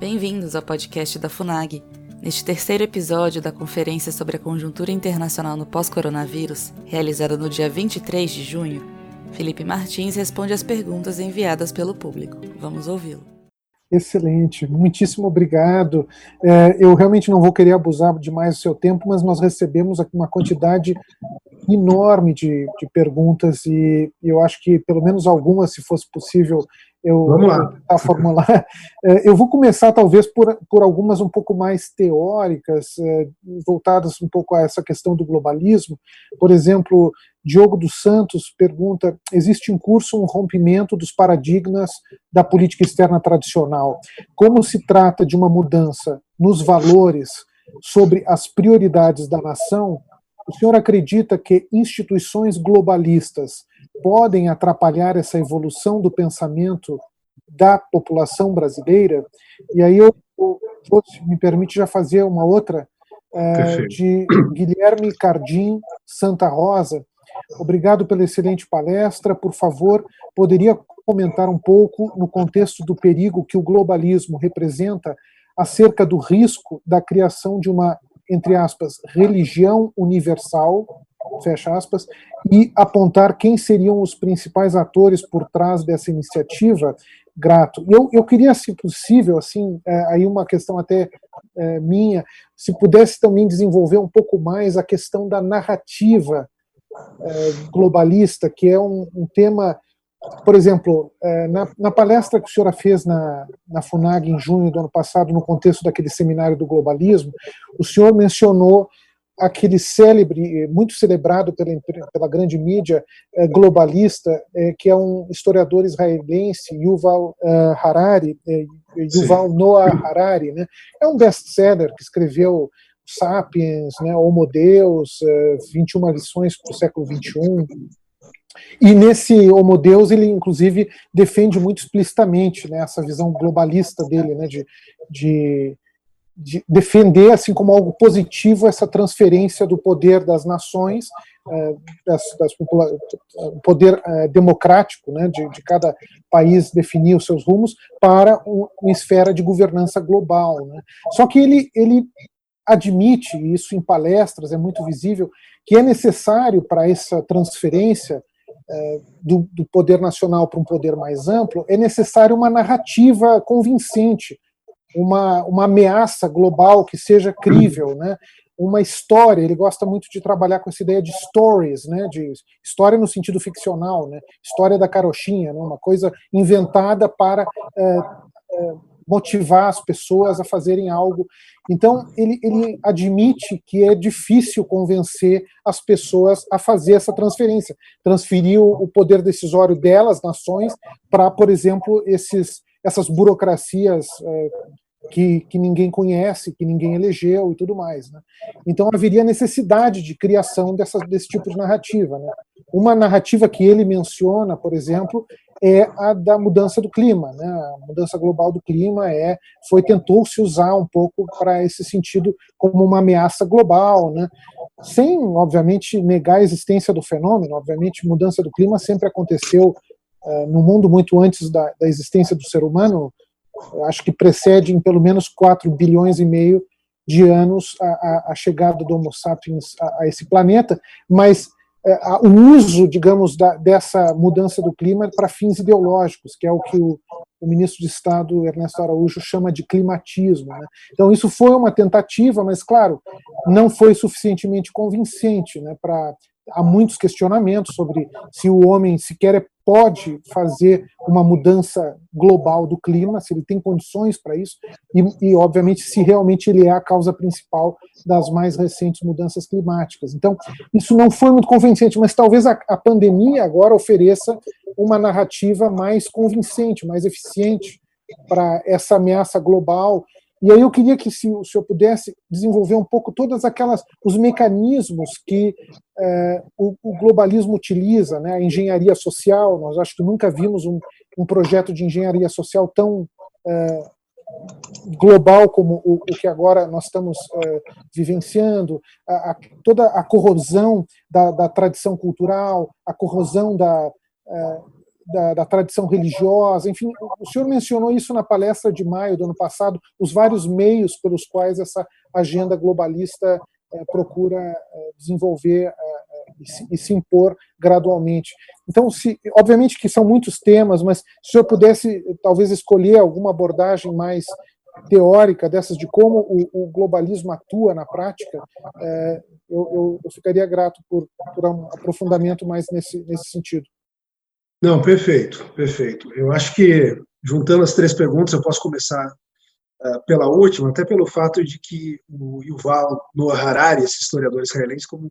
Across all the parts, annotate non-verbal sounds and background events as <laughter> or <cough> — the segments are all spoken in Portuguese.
Bem-vindos ao podcast da FUNAG. Neste terceiro episódio da Conferência sobre a Conjuntura Internacional no Pós-Coronavírus, realizada no dia 23 de junho, Felipe Martins responde às perguntas enviadas pelo público. Vamos ouvi-lo. Excelente, muitíssimo obrigado. É, eu realmente não vou querer abusar demais do seu tempo, mas nós recebemos aqui uma quantidade enorme de, de perguntas e eu acho que pelo menos algumas, se fosse possível, eu Vamos lá. a formular. É, <laughs> eu vou começar talvez por, por algumas um pouco mais teóricas, é, voltadas um pouco a essa questão do globalismo. Por exemplo, Diogo dos Santos pergunta: existe em curso um rompimento dos paradigmas da política externa tradicional? Como se trata de uma mudança nos valores sobre as prioridades da nação? O senhor acredita que instituições globalistas podem atrapalhar essa evolução do pensamento da população brasileira. E aí eu, eu me permite já fazer uma outra é, de Guilherme Cardim Santa Rosa. Obrigado pela excelente palestra. Por favor, poderia comentar um pouco no contexto do perigo que o globalismo representa acerca do risco da criação de uma, entre aspas, religião universal fecha aspas, e apontar quem seriam os principais atores por trás dessa iniciativa, grato. Eu, eu queria, se possível, assim, é, aí uma questão até é, minha, se pudesse também desenvolver um pouco mais a questão da narrativa é, globalista, que é um, um tema, por exemplo, é, na, na, palestra que a senhora fez na, na FUNAG em junho do ano passado, no contexto daquele seminário do globalismo, o senhor mencionou aquele célebre, muito celebrado pela, pela grande mídia é, globalista, é, que é um historiador israelense, Yuval Harari, Yuval Sim. Noah Harari, né? É um best-seller que escreveu Sapiens, né, Homo Deus, 21 lições para o século 21. E nesse Homo Deus, ele inclusive defende muito explicitamente né, essa visão globalista dele, né, de, de de defender, assim como algo positivo, essa transferência do poder das nações, é, das, das o poder é, democrático né, de, de, cada país definir os seus rumos, para uma esfera de governança global. Né. Só que ele, ele admite, e isso em palestras é muito visível, que é necessário para essa transferência do, do poder nacional para um poder mais amplo, é necessário uma narrativa convincente, uma, uma ameaça global que seja crível, né? uma história, ele gosta muito de trabalhar com essa ideia de stories, né, de história no sentido ficcional, né, história da carochinha, né, uma coisa inventada para é, é, motivar as pessoas a fazerem algo. Então, ele, ele admite que é difícil convencer as pessoas a fazer essa transferência, transferir o, poder decisório delas, nações, para, por exemplo, esses essas burocracias é, que, que ninguém conhece, que ninguém elegeu e tudo mais. Né? Então haveria necessidade de criação dessa, desse tipo de narrativa. Né? Uma narrativa que ele menciona, por exemplo, é a da mudança do clima. Né? A mudança global do clima é foi tentou se usar um pouco para esse sentido como uma ameaça global, né? sem obviamente negar a existência do fenômeno. Obviamente, mudança do clima sempre aconteceu uh, no mundo muito antes da, da existência do ser humano acho que precede em pelo menos 4 bilhões e meio de anos a, a, a chegada do Homo sapiens a, a esse planeta, mas o uso, digamos, da, dessa mudança do clima para fins ideológicos, que é o que o, o, ministro de Estado Ernesto Araújo chama de climatismo. Né? Então, isso foi uma tentativa, mas, claro, não foi suficientemente convincente né, para há muitos questionamentos sobre se o homem sequer pode fazer uma mudança global do clima, se ele tem condições para isso, e, e, obviamente, se realmente ele é a causa principal das mais recentes mudanças climáticas. Então, isso não foi muito convincente, mas talvez a, a pandemia agora ofereça uma narrativa mais convincente, mais eficiente para essa ameaça global e aí eu queria que se o senhor pudesse desenvolver um pouco todas aquelas os mecanismos que é, o, o, globalismo utiliza, né? A engenharia social. Nós acho que nunca vimos um, um projeto de engenharia social tão é, global como o, o, que agora nós estamos é, vivenciando, a, a, toda a corrosão da, da, tradição cultural, a corrosão da, da, da, tradição religiosa, enfim, o senhor mencionou isso na palestra de maio do ano passado, os vários meios pelos quais essa agenda globalista é, procura é, desenvolver é, e se, e, se, impor gradualmente. Então, se, obviamente que são muitos temas, mas se o senhor pudesse talvez escolher alguma abordagem mais teórica dessas de como o, o globalismo atua na prática, eu, eu, eu, ficaria grato por, por um aprofundamento mais nesse, nesse sentido. Não, perfeito, perfeito. Eu acho que, juntando as três perguntas, eu posso começar uh, pela última, até pelo fato de que o Yuval Noah Harari, esse historiador israelense, como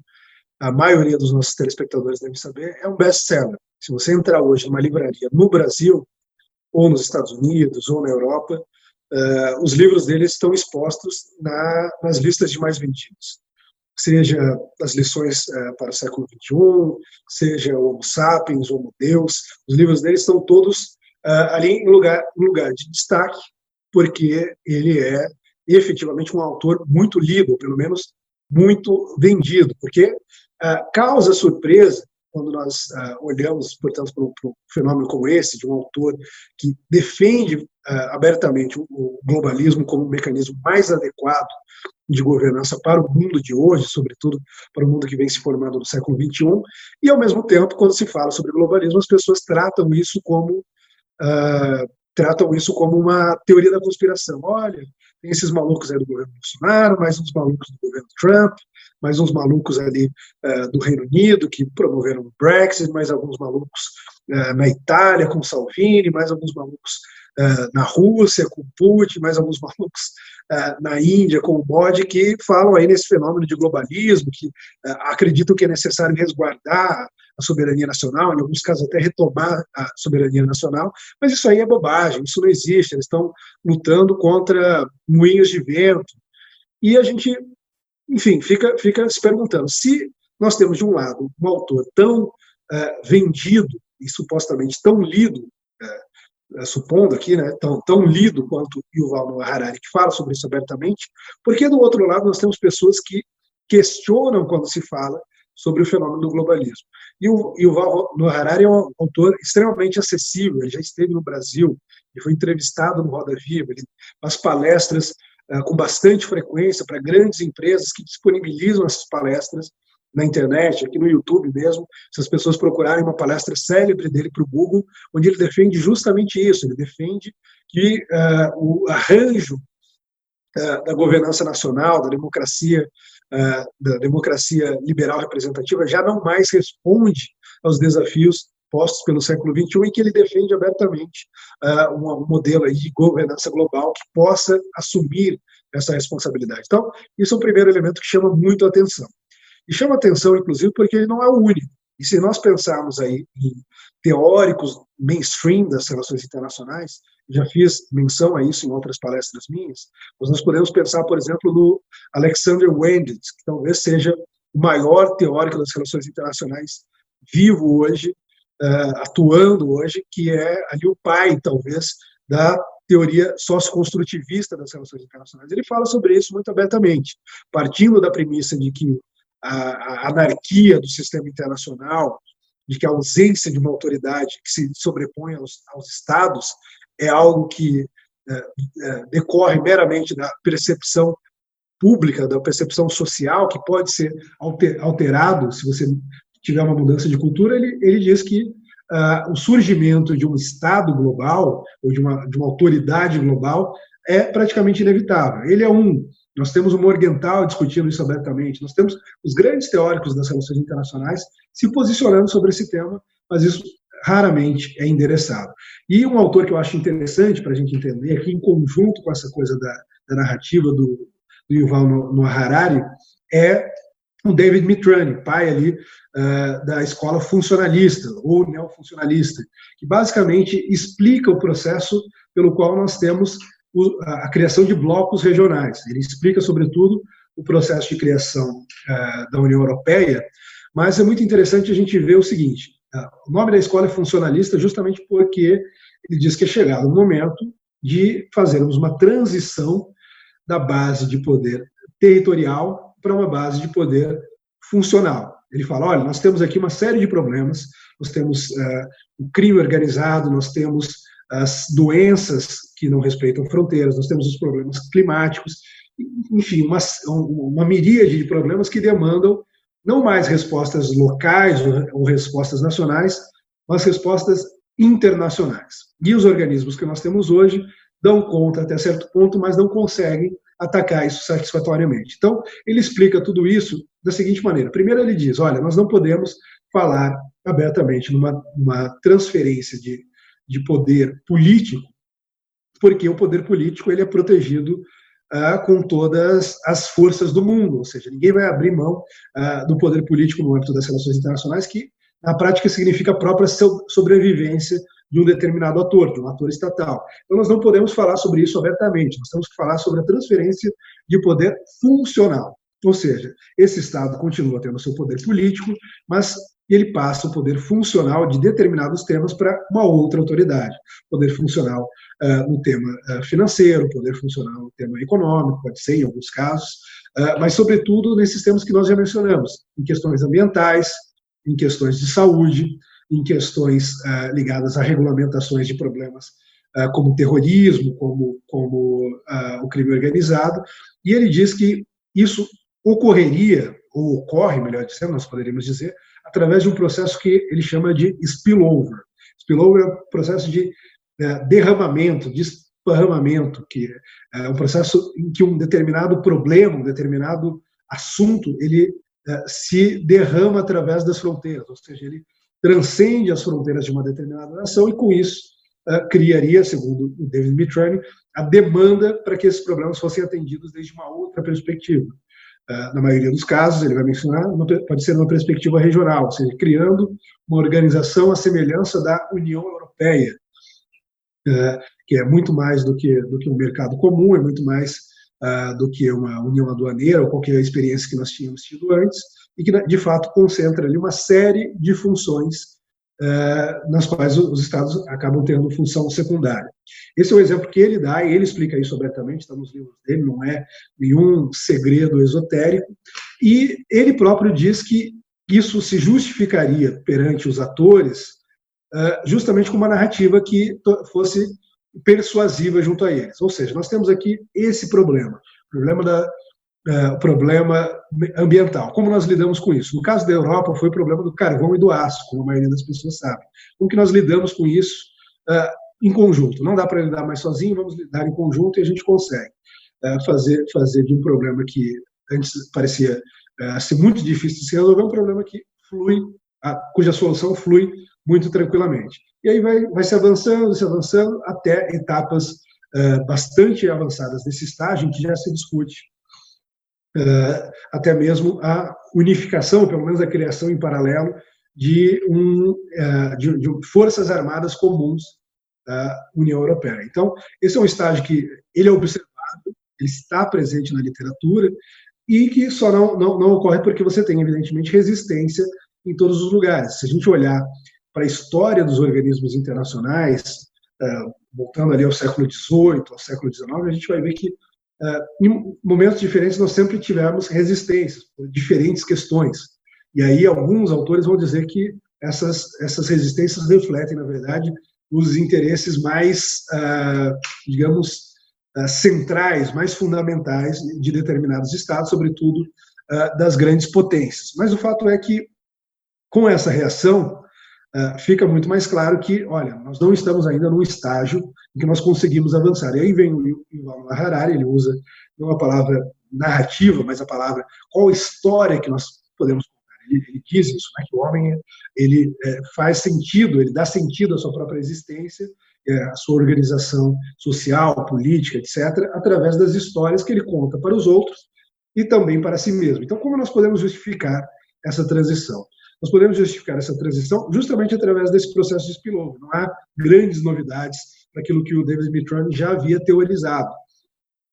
a maioria dos nossos telespectadores devem saber, é um best-seller. Se você entrar hoje numa livraria no Brasil, ou nos Estados Unidos, ou na Europa, uh, os livros dele estão expostos na, nas listas de mais vendidos seja as lições uh, para o século XXI, seja o Homo Sapiens, Homo Deus, os livros dele estão todos uh, ali em lugar, em lugar de destaque, porque ele é efetivamente um autor muito lido, pelo menos muito vendido, porque uh, causa surpresa quando nós olhamos, portanto, para um fenômeno como esse, de um autor que defende abertamente o globalismo como um mecanismo mais adequado de governança para o mundo de hoje, sobretudo para o mundo que vem se formando no século XXI, e ao mesmo tempo, quando se fala sobre globalismo, as pessoas tratam isso como uh, tratam isso como uma teoria da conspiração. Olha, tem esses malucos aí do governo Bolsonaro, mais uns malucos do governo Trump, mais uns malucos ali uh, do Reino Unido que promoveram o Brexit, mais alguns malucos uh, na Itália com Salvini, mais alguns malucos na Rússia com Putin, mais alguns <laughs> malucos uh, na Índia com o Modi, que falam aí nesse fenômeno de globalismo, que uh, acreditam que é necessário resguardar a soberania nacional, em alguns casos até retomar a soberania nacional, mas isso aí é bobagem, isso não existe, eles estão lutando contra moinhos de vento. E a gente, enfim, fica, fica se perguntando, se nós temos de um lado um autor tão uh, vendido e supostamente tão lido é, supondo aqui, né, tão, tão lido quanto Yuval Noah Harari, que fala sobre isso abertamente, porque do outro lado nós temos pessoas que questionam quando se fala sobre o fenômeno do globalismo. E o Yuval Noah Harari é um autor extremamente acessível, ele já esteve no Brasil, ele foi entrevistado no Roda Viva, ele faz palestras uh, com bastante frequência para grandes empresas que disponibilizam essas palestras na internet, aqui no YouTube mesmo, se as pessoas procurarem uma palestra célebre dele para o Google, onde ele defende justamente isso, ele defende que uh, o arranjo uh, da governança nacional, da democracia, uh, da democracia liberal representativa, já não mais responde aos desafios postos pelo século XXI e que ele defende abertamente um, um modelo aí de governança global que possa assumir essa responsabilidade. Então, isso é um primeiro elemento que chama muito a atenção. E chama atenção, inclusive, porque ele não é o único. E se nós pensarmos aí em teóricos mainstream das relações internacionais, já fiz menção a isso em outras palestras minhas, mas nós podemos pensar, por exemplo, no Alexander Wenditz, que talvez seja o maior teórico das relações internacionais vivo hoje, uh, atuando hoje, que é ali o pai, talvez, da teoria socioconstrutivista das relações internacionais. Ele fala sobre isso muito abertamente, partindo da premissa de que a, a anarquia do sistema internacional, de que a ausência de uma autoridade que se sobrepõe aos, aos estados é algo que é, é, decorre meramente da percepção pública, da percepção social, que pode ser alter, alterado se você tiver uma mudança de cultura, ele, ele diz que uh, o surgimento de um Estado global, ou de uma, de uma autoridade global, é praticamente inevitável. Ele é um nós temos o Morgenthau discutindo isso abertamente, nós temos os grandes teóricos das relações internacionais se posicionando sobre esse tema, mas isso raramente é endereçado. E um autor que eu acho interessante para a gente entender, aqui em conjunto com essa coisa da, da narrativa do, do Yuval Noah Harari, é o David Mitrani, pai ali uh, da escola funcionalista ou neofuncionalista, que basicamente explica o processo pelo qual nós temos a criação de blocos regionais. Ele explica, sobretudo, o processo de criação uh, da União Europeia, mas é muito interessante a gente ver o seguinte: uh, o nome da escola é funcionalista justamente porque ele diz que é chegado o momento de fazermos uma transição da base de poder territorial para uma base de poder funcional. Ele fala: olha, nós temos aqui uma série de problemas, nós temos uh, o crime organizado, nós temos as doenças que não respeitam fronteiras, nós temos os problemas climáticos, enfim, uma, uma miríade de problemas que demandam não mais respostas locais ou, respostas nacionais, mas respostas internacionais. E os organismos que nós temos hoje dão conta até certo ponto, mas não conseguem atacar isso satisfatoriamente. Então, ele explica tudo isso da seguinte maneira. Primeiro, ele diz: olha, nós não podemos falar abertamente numa, numa transferência de, de poder político, porque o poder político ele é protegido ah, com todas as forças do mundo, ou seja, ninguém vai abrir mão ah, do poder político no âmbito das relações internacionais, que na prática significa a própria sobrevivência de um determinado ator, de um ator estatal. Então, nós não podemos falar sobre isso abertamente, nós temos que falar sobre a transferência de poder funcional. Ou seja, esse Estado continua tendo seu poder político, mas ele passa o poder funcional de determinados temas para uma outra autoridade. Poder funcional uh, no tema uh, financeiro, poder funcional no tema econômico, pode ser em alguns casos, uh, mas, sobretudo, nesses temas que nós já mencionamos, em questões ambientais, em questões de saúde, em questões ligadas a regulamentações de problemas como terrorismo, como, como o crime organizado, e ele diz que isso ocorreria, ou ocorre, melhor dizendo, nós poderíamos dizer, através de um processo que ele chama de spillover. Spillover é um processo de derramamento, de esparramamento, que é um processo em que um determinado problema, um determinado assunto, ele se derrama através das fronteiras, ou seja, ele transcende as fronteiras de uma determinada nação e, com isso, uh, criaria, segundo o David Mitrani, a demanda para que esses problemas fossem atendidos desde uma outra perspectiva. Uh, na maioria dos casos, ele vai mencionar, pode ser uma perspectiva regional, ou seja, criando uma organização à semelhança da União Europeia, uh, que é muito mais do que, do que um mercado comum, é muito mais do que uma união aduaneira ou qualquer experiência que nós tínhamos tido antes, e que, de fato, concentra ali uma série de funções nas quais os estados acabam tendo função secundária. Esse é o exemplo que ele dá, e ele explica isso abertamente, está nos livros dele, não é nenhum segredo esotérico, e ele próprio diz que isso se justificaria perante os atores uh, justamente com uma narrativa que fosse persuasiva junto a eles. Ou seja, nós temos aqui esse problema, o problema da, uh, problema ambiental. Como nós lidamos com isso? No caso da Europa, foi o problema do carvão e do aço, como a maioria das pessoas sabe. Como que nós lidamos com isso uh, em conjunto? Não dá para lidar mais sozinho, vamos lidar em conjunto e a gente consegue uh, fazer, fazer de um problema que antes parecia ser muito difícil de se resolver, um problema que flui, cuja solução flui muito tranquilamente. E aí vai, vai se avançando, se avançando, até etapas uh, bastante avançadas desse estágio, em que já se discute até mesmo a unificação, pelo menos a criação em paralelo, de, um, uh, de, de forças armadas comuns da União Europeia. Então, esse é um estágio que ele é observado, ele está presente na literatura e que só não, não, não ocorre porque você tem, evidentemente, resistência em todos os lugares. Se a gente olhar para a história dos organismos internacionais, uh, voltando ali ao século XVIII, ao século XIX, a gente vai ver que em momentos diferentes nós sempre tivemos resistências por diferentes questões. E aí alguns autores vão dizer que essas, essas resistências refletem, na verdade, os interesses mais, uh, digamos, uh, centrais, mais fundamentais de determinados estados, sobretudo das grandes potências. Mas o fato é que, com essa reação, fica muito mais claro que, olha, nós não estamos ainda num estágio em que nós conseguimos avançar. E aí vem o Yuval Harari, ele usa não a palavra narrativa, mas a palavra qual história que nós podemos contar. Ele, ele diz isso, né, que o homem ele é, faz sentido, ele dá sentido à sua própria existência, é, à sua organização social, política, etc., através das histórias que ele conta para os outros e também para si mesmo. Então, como nós podemos justificar essa transição? Nós podemos justificar essa transição justamente através desse processo de spillover. Não há grandes novidades daquilo que o David Mitrone já havia teorizado.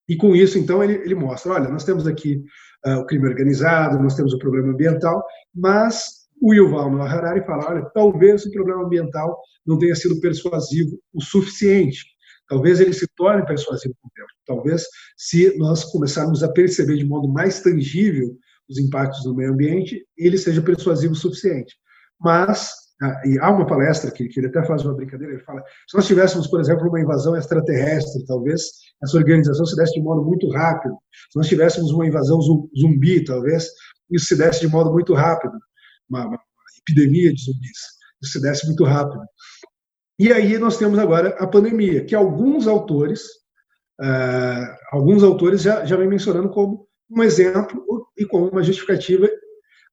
E com isso, então, ele, ele mostra: olha, nós temos aqui uh, o crime organizado, nós temos o problema ambiental, mas o Yuval Noah Harari fala: olha, talvez o problema ambiental não tenha sido persuasivo o suficiente. Talvez ele se torne persuasivo com o tempo. Talvez, se nós começarmos a perceber de modo mais tangível os impactos no meio ambiente, ele seja persuasivo o suficiente. Mas, ah, e há uma palestra que, que ele até faz uma brincadeira, ele fala, se nós tivéssemos, por exemplo, uma invasão extraterrestre, talvez essa organização se desse de modo muito rápido. Se nós tivéssemos uma invasão zumbi, talvez isso se desse de modo muito rápido. Uma, uma epidemia de zumbis, isso se desse muito rápido. E aí nós temos agora a pandemia, que alguns autores, uh, alguns autores já, já vem mencionando como um exemplo e como uma justificativa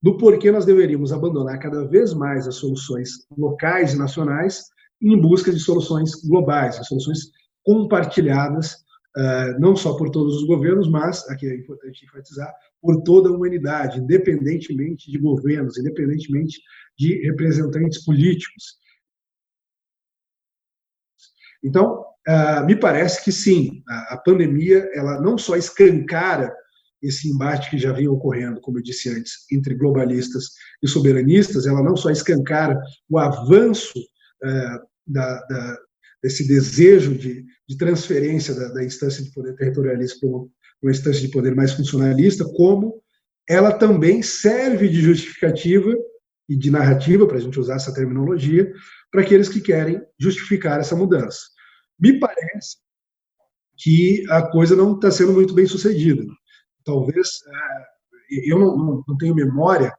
do porquê nós deveríamos abandonar cada vez mais as soluções locais e nacionais em busca de soluções globais, soluções compartilhadas, uh, não só por todos os governos, mas, aqui é importante enfatizar, por toda a humanidade, independentemente de governos, independentemente de representantes políticos. Então, uh, me parece que sim, a, pandemia ela não só escancara esse embate que já vinha ocorrendo, como eu disse antes, entre globalistas e soberanistas, ela não só escancara o avanço uh, da, da, desse desejo de, de transferência da, da, instância de poder territorialista para uma, uma instância de poder mais funcionalista, como ela também serve de justificativa e de narrativa, para a gente usar essa terminologia, para aqueles que querem justificar essa mudança. Me parece que a coisa não está sendo muito bem sucedida. Talvez, é, eu não, tenho memória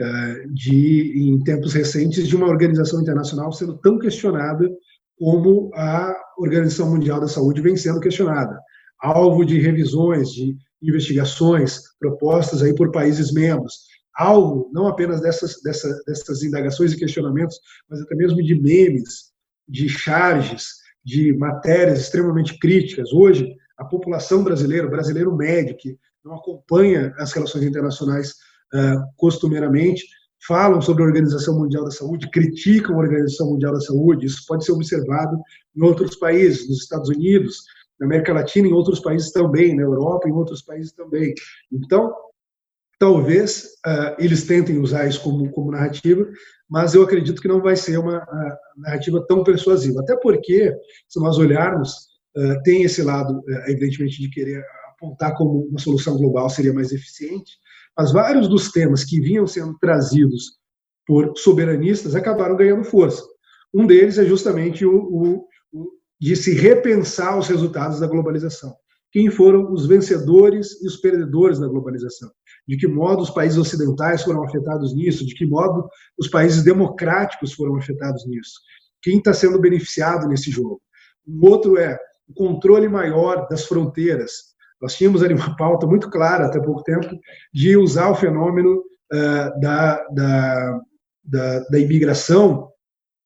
é, de, em tempos recentes, de uma organização internacional sendo tão questionada como a Organização Mundial da Saúde vem sendo questionada, alvo de revisões, de investigações propostas aí por países membros, alvo não apenas dessas, dessas, dessas indagações e questionamentos, mas até mesmo de memes, de charges, de matérias extremamente críticas. Hoje, a população brasileira, o brasileiro médio, que não acompanha as relações internacionais uh, costumeiramente, falam sobre a Organização Mundial da Saúde, criticam a Organização Mundial da Saúde. Isso pode ser observado em outros países, nos Estados Unidos, na América Latina, em outros países também, na Europa, em outros países também. Então, talvez uh, eles tentem usar isso como, como narrativa, mas eu acredito que não vai ser uma uh, narrativa tão persuasiva. Até porque, se nós olharmos, uh, tem esse lado, evidentemente, de querer apontar como uma solução global seria mais eficiente, mas vários dos temas que vinham sendo trazidos por soberanistas acabaram ganhando força. Um deles é justamente o, o, o de se repensar os resultados da globalização. Quem foram os vencedores e os perdedores da globalização? De que modo os países ocidentais foram afetados nisso? De que modo os países democráticos foram afetados nisso? Quem está sendo beneficiado nesse jogo? Um outro é o controle maior das fronteiras, nós tínhamos ali uma pauta muito clara até pouco tempo de usar o fenômeno uh, da, da, da, da, imigração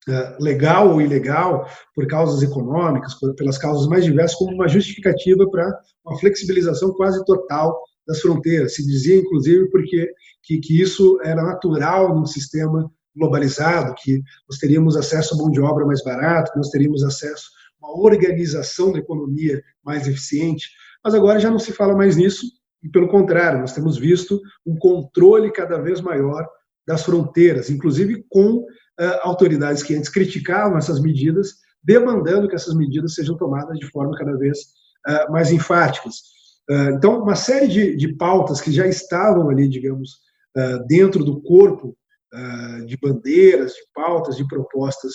uh, legal ou ilegal por causas econômicas, por, pelas causas mais diversas, como uma justificativa para uma flexibilização quase total das fronteiras. Se dizia, inclusive, porque que, que isso era natural num sistema globalizado, que nós teríamos acesso a mão de obra mais barato, que nós teríamos acesso a uma organização da economia mais eficiente mas agora já não se fala mais nisso, e pelo contrário, nós temos visto um controle cada vez maior das fronteiras, inclusive com uh, autoridades que antes criticavam essas medidas, demandando que essas medidas sejam tomadas de forma cada vez uh, mais enfáticas. Uh, então, uma série de, de, pautas que já estavam ali, digamos, dentro do corpo de bandeiras, de pautas, de propostas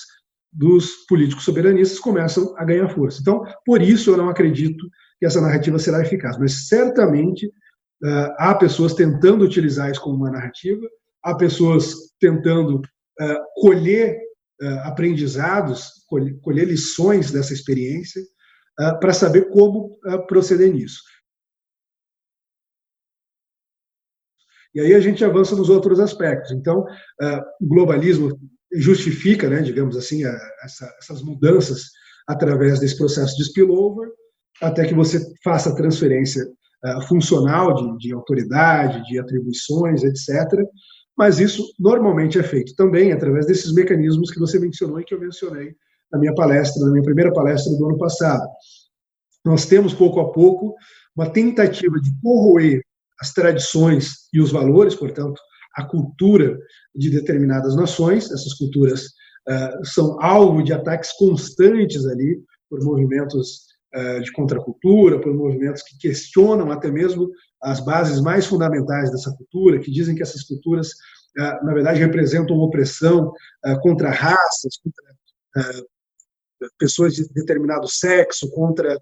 dos políticos soberanistas começam a ganhar força. Então, por isso eu não acredito que essa narrativa será eficaz. Mas certamente uh, há pessoas tentando utilizar isso como uma narrativa, há pessoas tentando uh, colher uh, aprendizados, colher, colher, lições dessa experiência para saber como proceder nisso. E aí a gente avança nos outros aspectos. Então, o globalismo justifica, né, digamos assim, essa, essas mudanças através desse processo de spillover, até que você faça a transferência uh, funcional de, de autoridade, de atribuições, etc. Mas isso normalmente é feito também através desses mecanismos que você mencionou e que eu mencionei na minha palestra, na minha primeira palestra do ano passado. Nós temos, pouco a pouco, uma tentativa de corroer as tradições e os valores, portanto, a cultura de determinadas nações. Essas culturas uh, são alvo de ataques constantes ali por movimentos de contracultura, por movimentos que questionam até mesmo as bases mais fundamentais dessa cultura, que dizem que essas culturas, na verdade, representam opressão contra raças, contra pessoas de determinado sexo, contra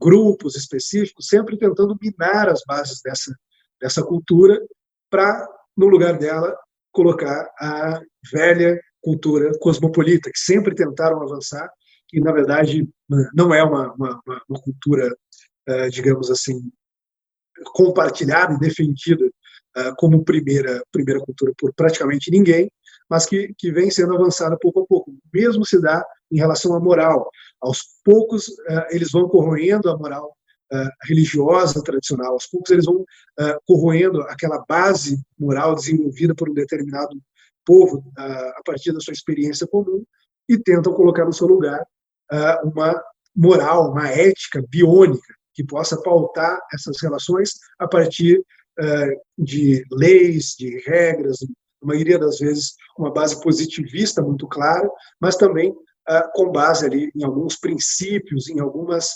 grupos específicos, sempre tentando minar as bases dessa, dessa cultura para, no lugar dela, colocar a velha cultura cosmopolita, que sempre tentaram avançar, que na verdade não é uma, uma, uma cultura, uh, digamos assim, compartilhada e defendida uh, como primeira, primeira cultura por praticamente ninguém, mas que, que vem sendo avançada pouco a pouco. Mesmo se dá em relação à moral. Aos poucos, uh, eles vão corroendo a moral religiosa tradicional, aos poucos eles vão corroendo aquela base moral desenvolvida por um determinado povo a partir da sua experiência comum e tentam colocar no seu lugar uma moral, uma ética biônica que possa pautar essas relações a partir de leis, de regras, na maioria das vezes uma base positivista muito clara, mas também com base ali em alguns princípios, em algumas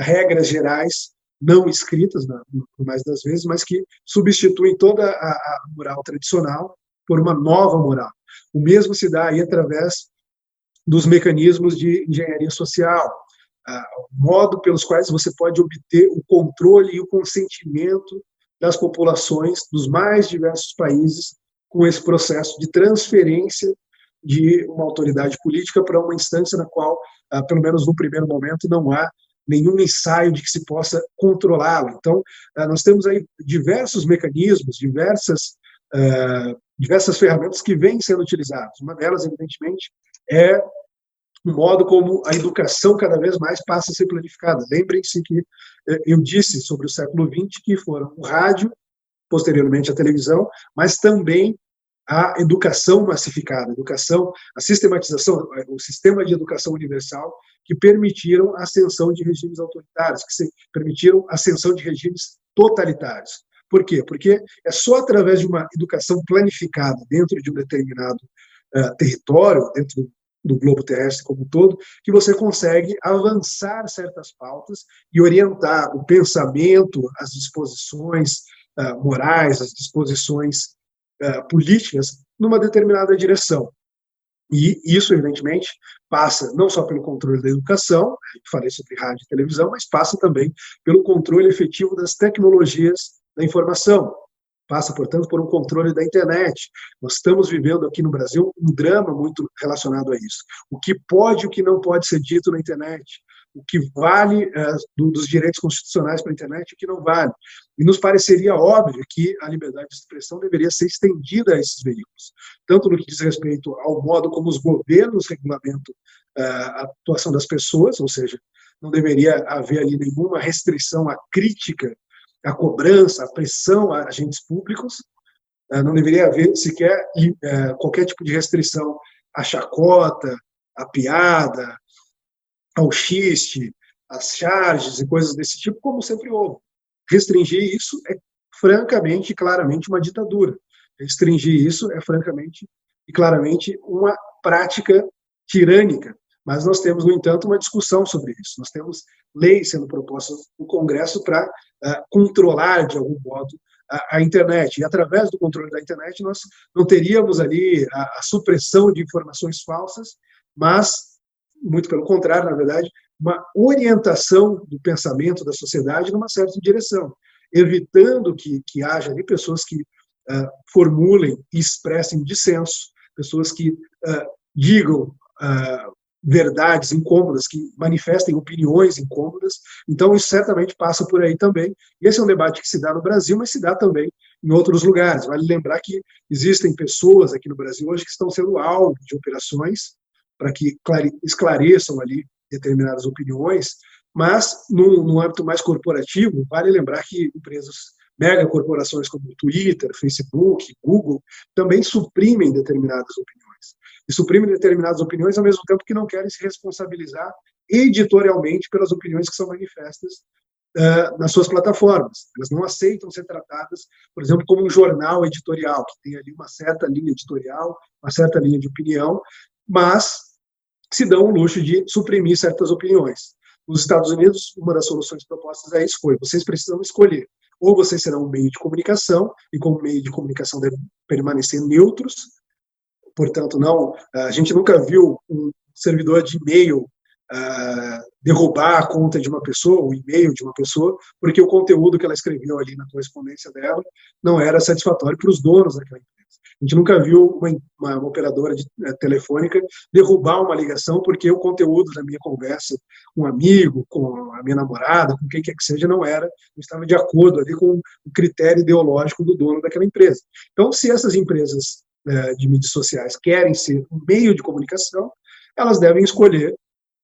regras gerais não escritas, na mais das vezes, mas que substituem toda a, a moral tradicional por uma nova moral. O mesmo se dá aí através dos mecanismos de engenharia social, o modo pelos quais você pode obter o controle e o consentimento das populações dos mais diversos países com esse processo de transferência de uma autoridade política para uma instância na qual, pelo menos no primeiro momento, não há nenhum ensaio de que se possa controlá-lo. Então, nós temos aí diversos mecanismos, diversas diversas ferramentas que vêm sendo utilizadas. Uma delas, evidentemente, é o modo como a educação cada vez mais passa a ser planificada. Lembrem-se que eh, eu disse sobre o século XX que foram o rádio, posteriormente a televisão, mas também a educação massificada, a educação, a sistematização, o sistema de educação universal que permitiram a ascensão de regimes autoritários, que permitiram a ascensão de regimes totalitários. Por quê? Porque é só através de uma educação planificada dentro de um determinado uh, território, dentro do globo terrestre como um todo, que você consegue avançar certas pautas e orientar o pensamento, as disposições uh, morais, as disposições uh, políticas numa determinada direção. E isso, evidentemente, passa não só pelo controle da educação, falei sobre rádio e televisão, mas passa também pelo controle efetivo das tecnologias da informação. Passa, portanto, por um controle da internet. Nós estamos vivendo aqui no Brasil um drama muito relacionado a isso. O que pode e o que não pode ser dito na internet. O que vale é, dos direitos constitucionais para a internet e o que não vale. E nos pareceria óbvio que a liberdade de expressão deveria ser estendida a esses veículos, tanto no que diz respeito ao modo como os governos regulamentam uh, a atuação das pessoas, ou seja, não deveria haver ali nenhuma restrição à crítica a cobrança, a pressão a agentes públicos, eh, não deveria haver sequer eh, qualquer tipo de restrição à chacota, à piada, ao xiste, às charges e coisas desse tipo, como sempre houve. Restringir isso é francamente e claramente uma ditadura. Restringir isso é francamente e claramente uma prática tirânica. Mas nós temos, no entanto, uma discussão sobre isso. Nós temos leis sendo propostas no Congresso para uh, controlar, de algum modo, a, a, internet. E através do controle da internet, nós não teríamos ali a, a supressão de informações falsas, mas, muito pelo contrário, na verdade, uma orientação do pensamento da sociedade numa certa direção, evitando que, que haja ali pessoas que uh, formulem e expressem dissenso, pessoas que uh, digam uh, verdades incômodas, que manifestem opiniões incômodas. Então, isso certamente passa por aí também. Esse é um debate que se dá no Brasil, mas se dá também em outros lugares. Vale lembrar que existem pessoas aqui no Brasil hoje que estão sendo alvo de operações para que esclareçam ali determinadas opiniões, mas no, no âmbito mais corporativo, vale lembrar que empresas megacorporações como Twitter, Facebook, Google, também suprimem determinadas opiniões e suprimem determinadas opiniões, ao mesmo tempo que não querem se responsabilizar editorialmente pelas opiniões que são manifestas uh, nas suas plataformas. Elas não aceitam ser tratadas, por exemplo, como um jornal editorial, que tem ali uma certa linha editorial, uma certa linha de opinião, mas se dão o luxo de suprimir certas opiniões. Nos Estados Unidos, uma das soluções propostas a isso foi: vocês precisam escolher. Ou vocês serão um meio de comunicação, e como meio de comunicação devem permanecer neutros, portanto, não, a gente nunca viu um servidor de e-mail uh, derrubar a conta de uma pessoa, o e-mail de uma pessoa, porque o conteúdo que ela escreveu ali na correspondência dela não era satisfatório para os donos daquela empresa. A gente nunca viu uma, uma, uma operadora de, uh, telefônica derrubar uma ligação porque o conteúdo da minha conversa com um amigo, com a minha namorada, com quem quer que seja, não era, não estava de acordo ali com o critério ideológico do dono daquela empresa. Então, se essas empresas uh, de mídias sociais querem ser um meio de comunicação, elas devem escolher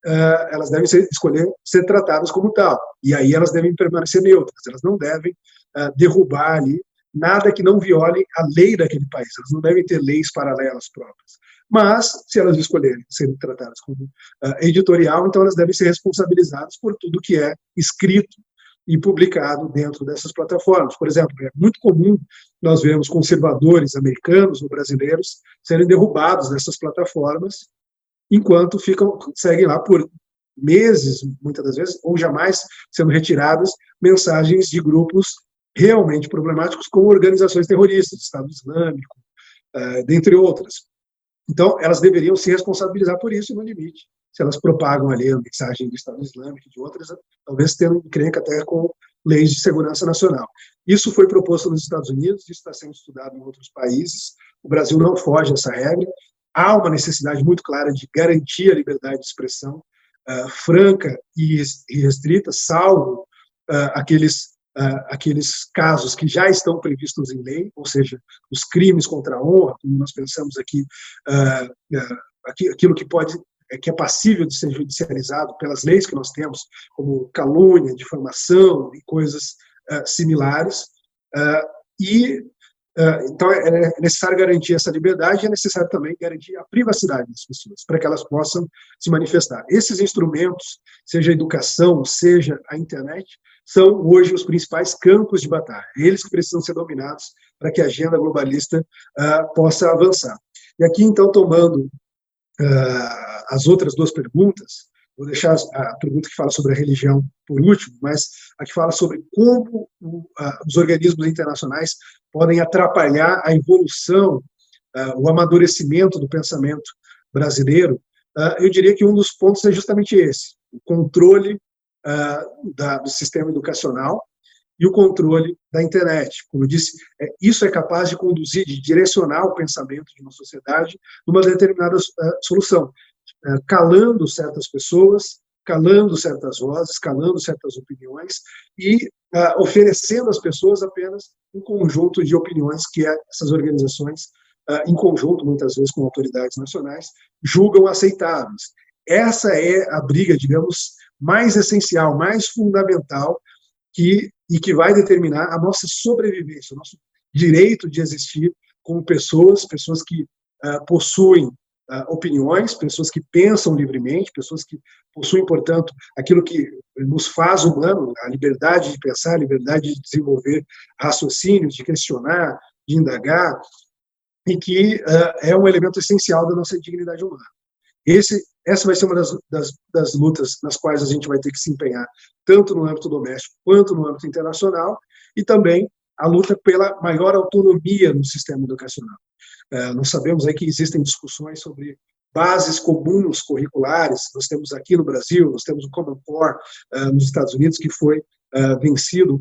Uh, elas devem ser, escolher ser tratadas como tal. E aí elas devem permanecer neutras, elas não devem uh, derrubar ali nada que não viole a lei daquele país. Elas não devem ter leis paralelas próprias. Mas, se elas escolherem serem tratadas como uh, editorial, então elas devem ser responsabilizadas por tudo que é escrito e publicado dentro dessas plataformas. Por exemplo, é muito comum nós vemos conservadores americanos ou brasileiros serem derrubados dessas plataformas, enquanto ficam seguem lá por meses, muitas das vezes, ou jamais sendo retiradas mensagens de grupos realmente problemáticos, como organizações terroristas, Estado Islâmico, uh, dentre outras. Então, elas deveriam se responsabilizar por isso, no limite. Se elas propagam ali a mensagem do Estado Islâmico e de outras, talvez tendo encrenca até com leis de segurança nacional. Isso foi proposto nos Estados Unidos, isso está sendo estudado em outros países. O Brasil não foge dessa regra. Há uma necessidade muito clara de garantir a liberdade de expressão uh, franca e restrita, salvo uh, aqueles aqueles casos que já estão previstos em lei, ou seja, os crimes contra a honra, como nós pensamos aqui, uh, uh, aquilo que pode é, que é passível de ser judicializado pelas leis que nós temos, como calúnia, difamação e coisas similares. e então é, é necessário garantir essa liberdade e é necessário também garantir a privacidade das pessoas para que elas possam se manifestar. Esses instrumentos, seja a educação, seja a internet, são hoje os principais campos de batalha. Eles que precisam ser dominados para que a agenda globalista uh, possa avançar. E aqui, então, tomando uh, as outras duas perguntas, vou deixar a pergunta que fala sobre a religião por último, mas a que fala sobre como os organismos internacionais podem atrapalhar a evolução, o amadurecimento do pensamento brasileiro. eu diria que um dos pontos é justamente esse: o controle do sistema educacional e o controle da internet. Como eu disse, é, isso é capaz de conduzir, de direcionar o pensamento de uma sociedade numa determinada solução, calando certas pessoas, calando certas vozes, calando certas opiniões e uh, oferecendo às pessoas apenas um conjunto de opiniões que essas organizações, em conjunto, muitas vezes com autoridades nacionais, julgam aceitáveis. Essa é a briga, digamos, mais essencial, mais fundamental que e que vai determinar a nossa sobrevivência, o nosso direito de existir como pessoas, pessoas que uh, possuem uh, opiniões, pessoas que pensam livremente, pessoas que possuem, portanto, aquilo que nos faz humano, a liberdade de pensar, a liberdade de desenvolver raciocínios, de questionar, de indagar, e que uh, é um elemento essencial da nossa dignidade humana. Esse essa vai ser uma das, das, das, lutas nas quais a gente vai ter que se empenhar, tanto no âmbito doméstico quanto no âmbito internacional, e também a luta pela maior autonomia no sistema educacional. É, nós sabemos aí que existem discussões sobre bases comuns curriculares, nós temos aqui no Brasil, nós temos o Common Core uh, nos Estados Unidos, que foi uh, vencido,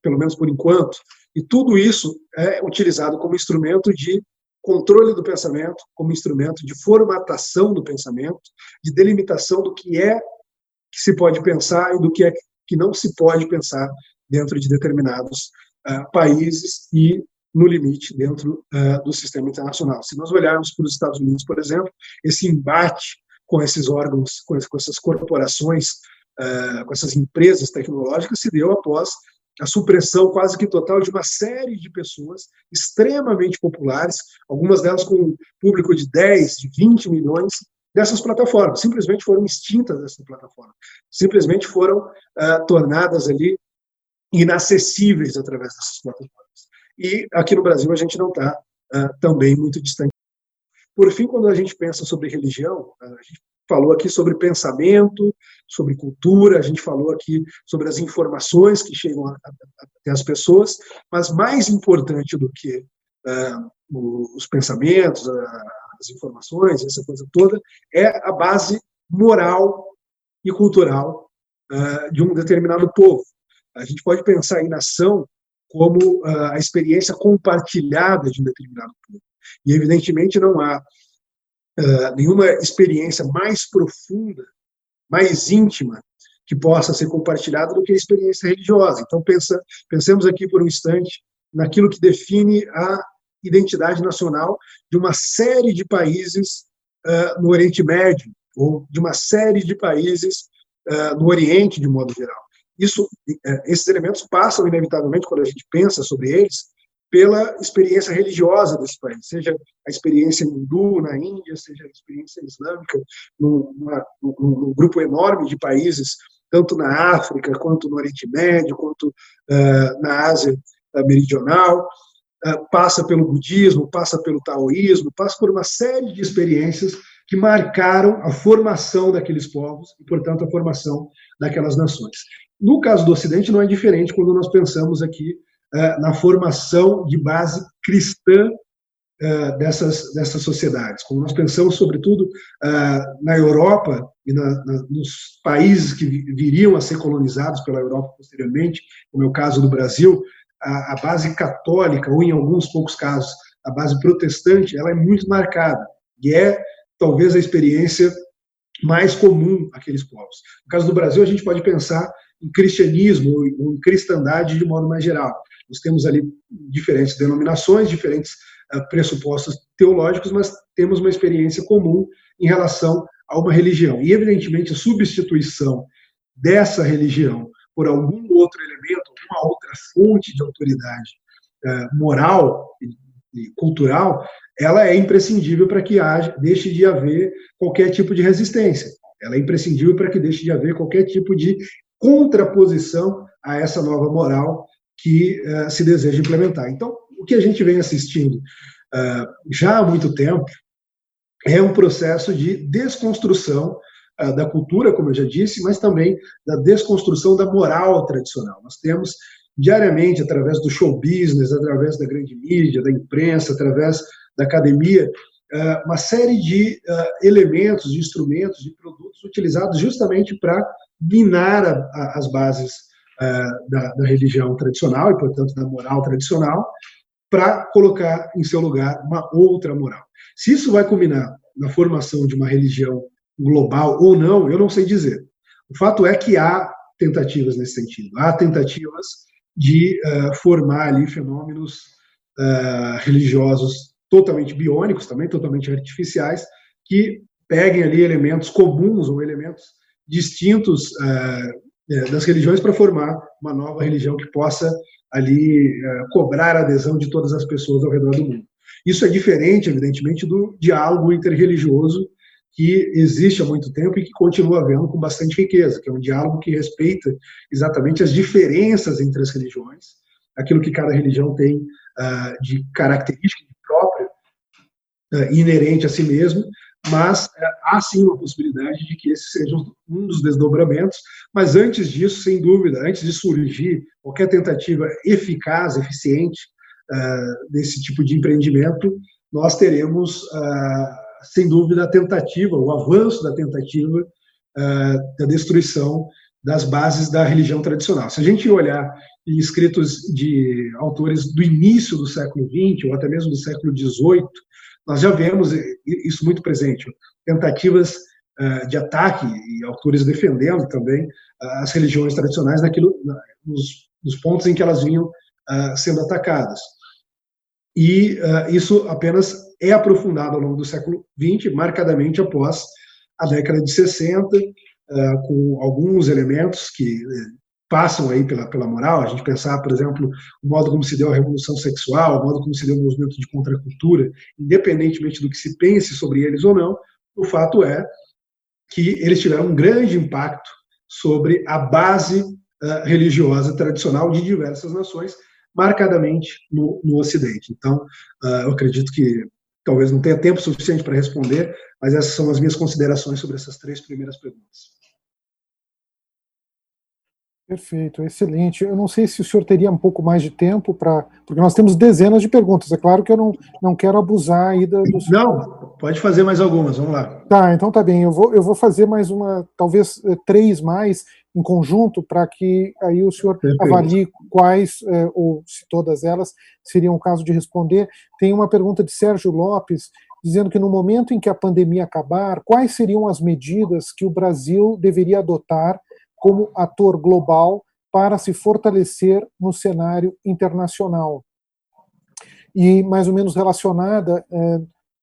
pelo menos por enquanto, e tudo isso é utilizado como instrumento de controle do pensamento como instrumento de formatação do pensamento, de delimitação do que é que se pode pensar e do que é que não se pode pensar dentro de determinados uh, países e, no limite, dentro uh, do sistema internacional. Se nós olharmos para os Estados Unidos, por exemplo, esse embate com esses órgãos, com essas corporações, uh, com essas empresas tecnológicas, se deu após a supressão quase que total de uma série de pessoas extremamente populares, algumas delas com um público de 10, de 20 milhões, dessas plataformas. Simplesmente foram extintas dessas plataformas. Simplesmente foram uh, tornadas ali inacessíveis através dessas plataformas. E aqui no Brasil a gente não está uh, também muito distante. Por fim, quando a gente pensa sobre religião, a gente falou aqui sobre pensamento, sobre cultura, a gente falou aqui sobre as informações que chegam até as pessoas, mas mais importante do que uh, os pensamentos, as informações, essa coisa toda, é a base moral e cultural uh, de um determinado povo. A gente pode pensar em nação como a experiência compartilhada de um determinado povo. E, evidentemente, não há nenhuma experiência mais profunda, mais íntima, que possa ser compartilhada do que a experiência religiosa. Então, pensa, pensemos aqui por um instante naquilo que define a identidade nacional de uma série de países uh, no Oriente Médio, ou de uma série de países uh, no Oriente, de modo geral. Isso, uh, esses elementos passam, inevitavelmente, quando a gente pensa sobre eles, pela experiência religiosa desse país, seja a experiência hindu na Índia, seja a experiência islâmica num, num, grupo enorme de países, tanto na África, quanto no Oriente Médio, quanto na Ásia meridional, eh, passa pelo budismo, passa pelo taoísmo, passa por uma série de experiências que marcaram a formação daqueles povos e, portanto, a formação daquelas nações. No caso do Ocidente, não é diferente quando nós pensamos aqui uh, na formação de base cristã uh, dessas, dessas sociedades. Quando nós pensamos, sobretudo, uh, na Europa e na, na, nos países que viriam a ser colonizados pela Europa posteriormente, como é o caso do Brasil, a, a, base católica, ou em alguns poucos casos, a base protestante, ela é muito marcada. E é, talvez, a experiência mais comum àqueles povos. No caso do Brasil, a gente pode pensar em cristianismo ou em cristandade de modo mais geral. Nós temos ali diferentes denominações, diferentes uh, pressupostos teológicos, mas temos uma experiência comum em relação a uma religião. E, evidentemente, a substituição dessa religião por algum outro elemento, alguma outra fonte de autoridade é, moral e cultural, ela é imprescindível para que haja, deixe de haver qualquer tipo de resistência. Ela é imprescindível para que deixe de haver qualquer tipo de contraposição a essa nova moral que uh, se deseja implementar. Então, o que a gente vem assistindo uh, já há muito tempo é um processo de desconstrução da cultura, como eu já disse, mas também da desconstrução da moral tradicional. Nós temos diariamente, através do show business, através da grande mídia, da imprensa, através da academia, uma série de elementos, de instrumentos, de produtos utilizados justamente para minar as bases da, da religião tradicional e, portanto, da moral tradicional, para colocar em seu lugar uma outra moral. Se isso vai culminar na formação de uma religião global ou não, eu não sei dizer. O fato é que há tentativas nesse sentido. Há tentativas de uh, formar ali fenômenos uh, religiosos totalmente biônicos, também totalmente artificiais, que peguem ali elementos comuns ou elementos distintos uh, das religiões para formar uma nova religião que possa ali cobrar a adesão de todas as pessoas ao redor do mundo. Isso é diferente, evidentemente, do diálogo interreligioso que existe há muito tempo e que continua havendo com bastante riqueza, que é um diálogo que respeita exatamente as diferenças entre as religiões, aquilo que cada religião tem uh, de característica própria, inerente a si mesmo, mas uh, há sim uma possibilidade de que esse seja um dos desdobramentos, mas antes disso, sem dúvida, antes de surgir qualquer tentativa eficaz, eficiente desse tipo de empreendimento, nós teremos sem dúvida, a tentativa, o avanço da tentativa da destruição das bases da religião tradicional. Se a gente olhar em escritos de autores do início do século XX, ou até mesmo do século XVIII, nós já vemos isso muito presente. Tentativas uh, de ataque e autores defendendo também uh, as religiões tradicionais naquilo, nos, nos, pontos em que elas vinham sendo atacadas. E isso apenas é aprofundado ao longo do século XX, marcadamente após a década de 60, eh, com alguns elementos que eh, passam aí pela, pela moral, a gente pensar, por exemplo, o modo como se deu a revolução sexual, o modo como se deu o movimento de contracultura, independentemente do que se pense sobre eles ou não, o fato é que eles tiveram um grande impacto sobre a base uh, religiosa tradicional de diversas nações, marcadamente no, no Ocidente. Então, uh, eu acredito que talvez não tenha tempo suficiente para responder, mas essas são as minhas considerações sobre essas três primeiras perguntas. Perfeito, excelente. Eu não sei se o senhor teria um pouco mais de tempo para. Porque nós temos dezenas de perguntas. É claro que eu não, não quero abusar aí do. do não, pode fazer mais algumas, vamos lá. Tá, então tá bem. Eu vou, eu vou fazer mais uma, talvez eh, três mais em conjunto, para que aí o senhor Perfeito. avalie quais, eh, ou se todas elas, seriam o caso de responder. Tem uma pergunta de Sérgio Lopes, dizendo que no momento em que a pandemia acabar, quais seriam as medidas que o Brasil deveria adotar como ator global para se fortalecer no cenário internacional. E, mais ou menos relacionada, é,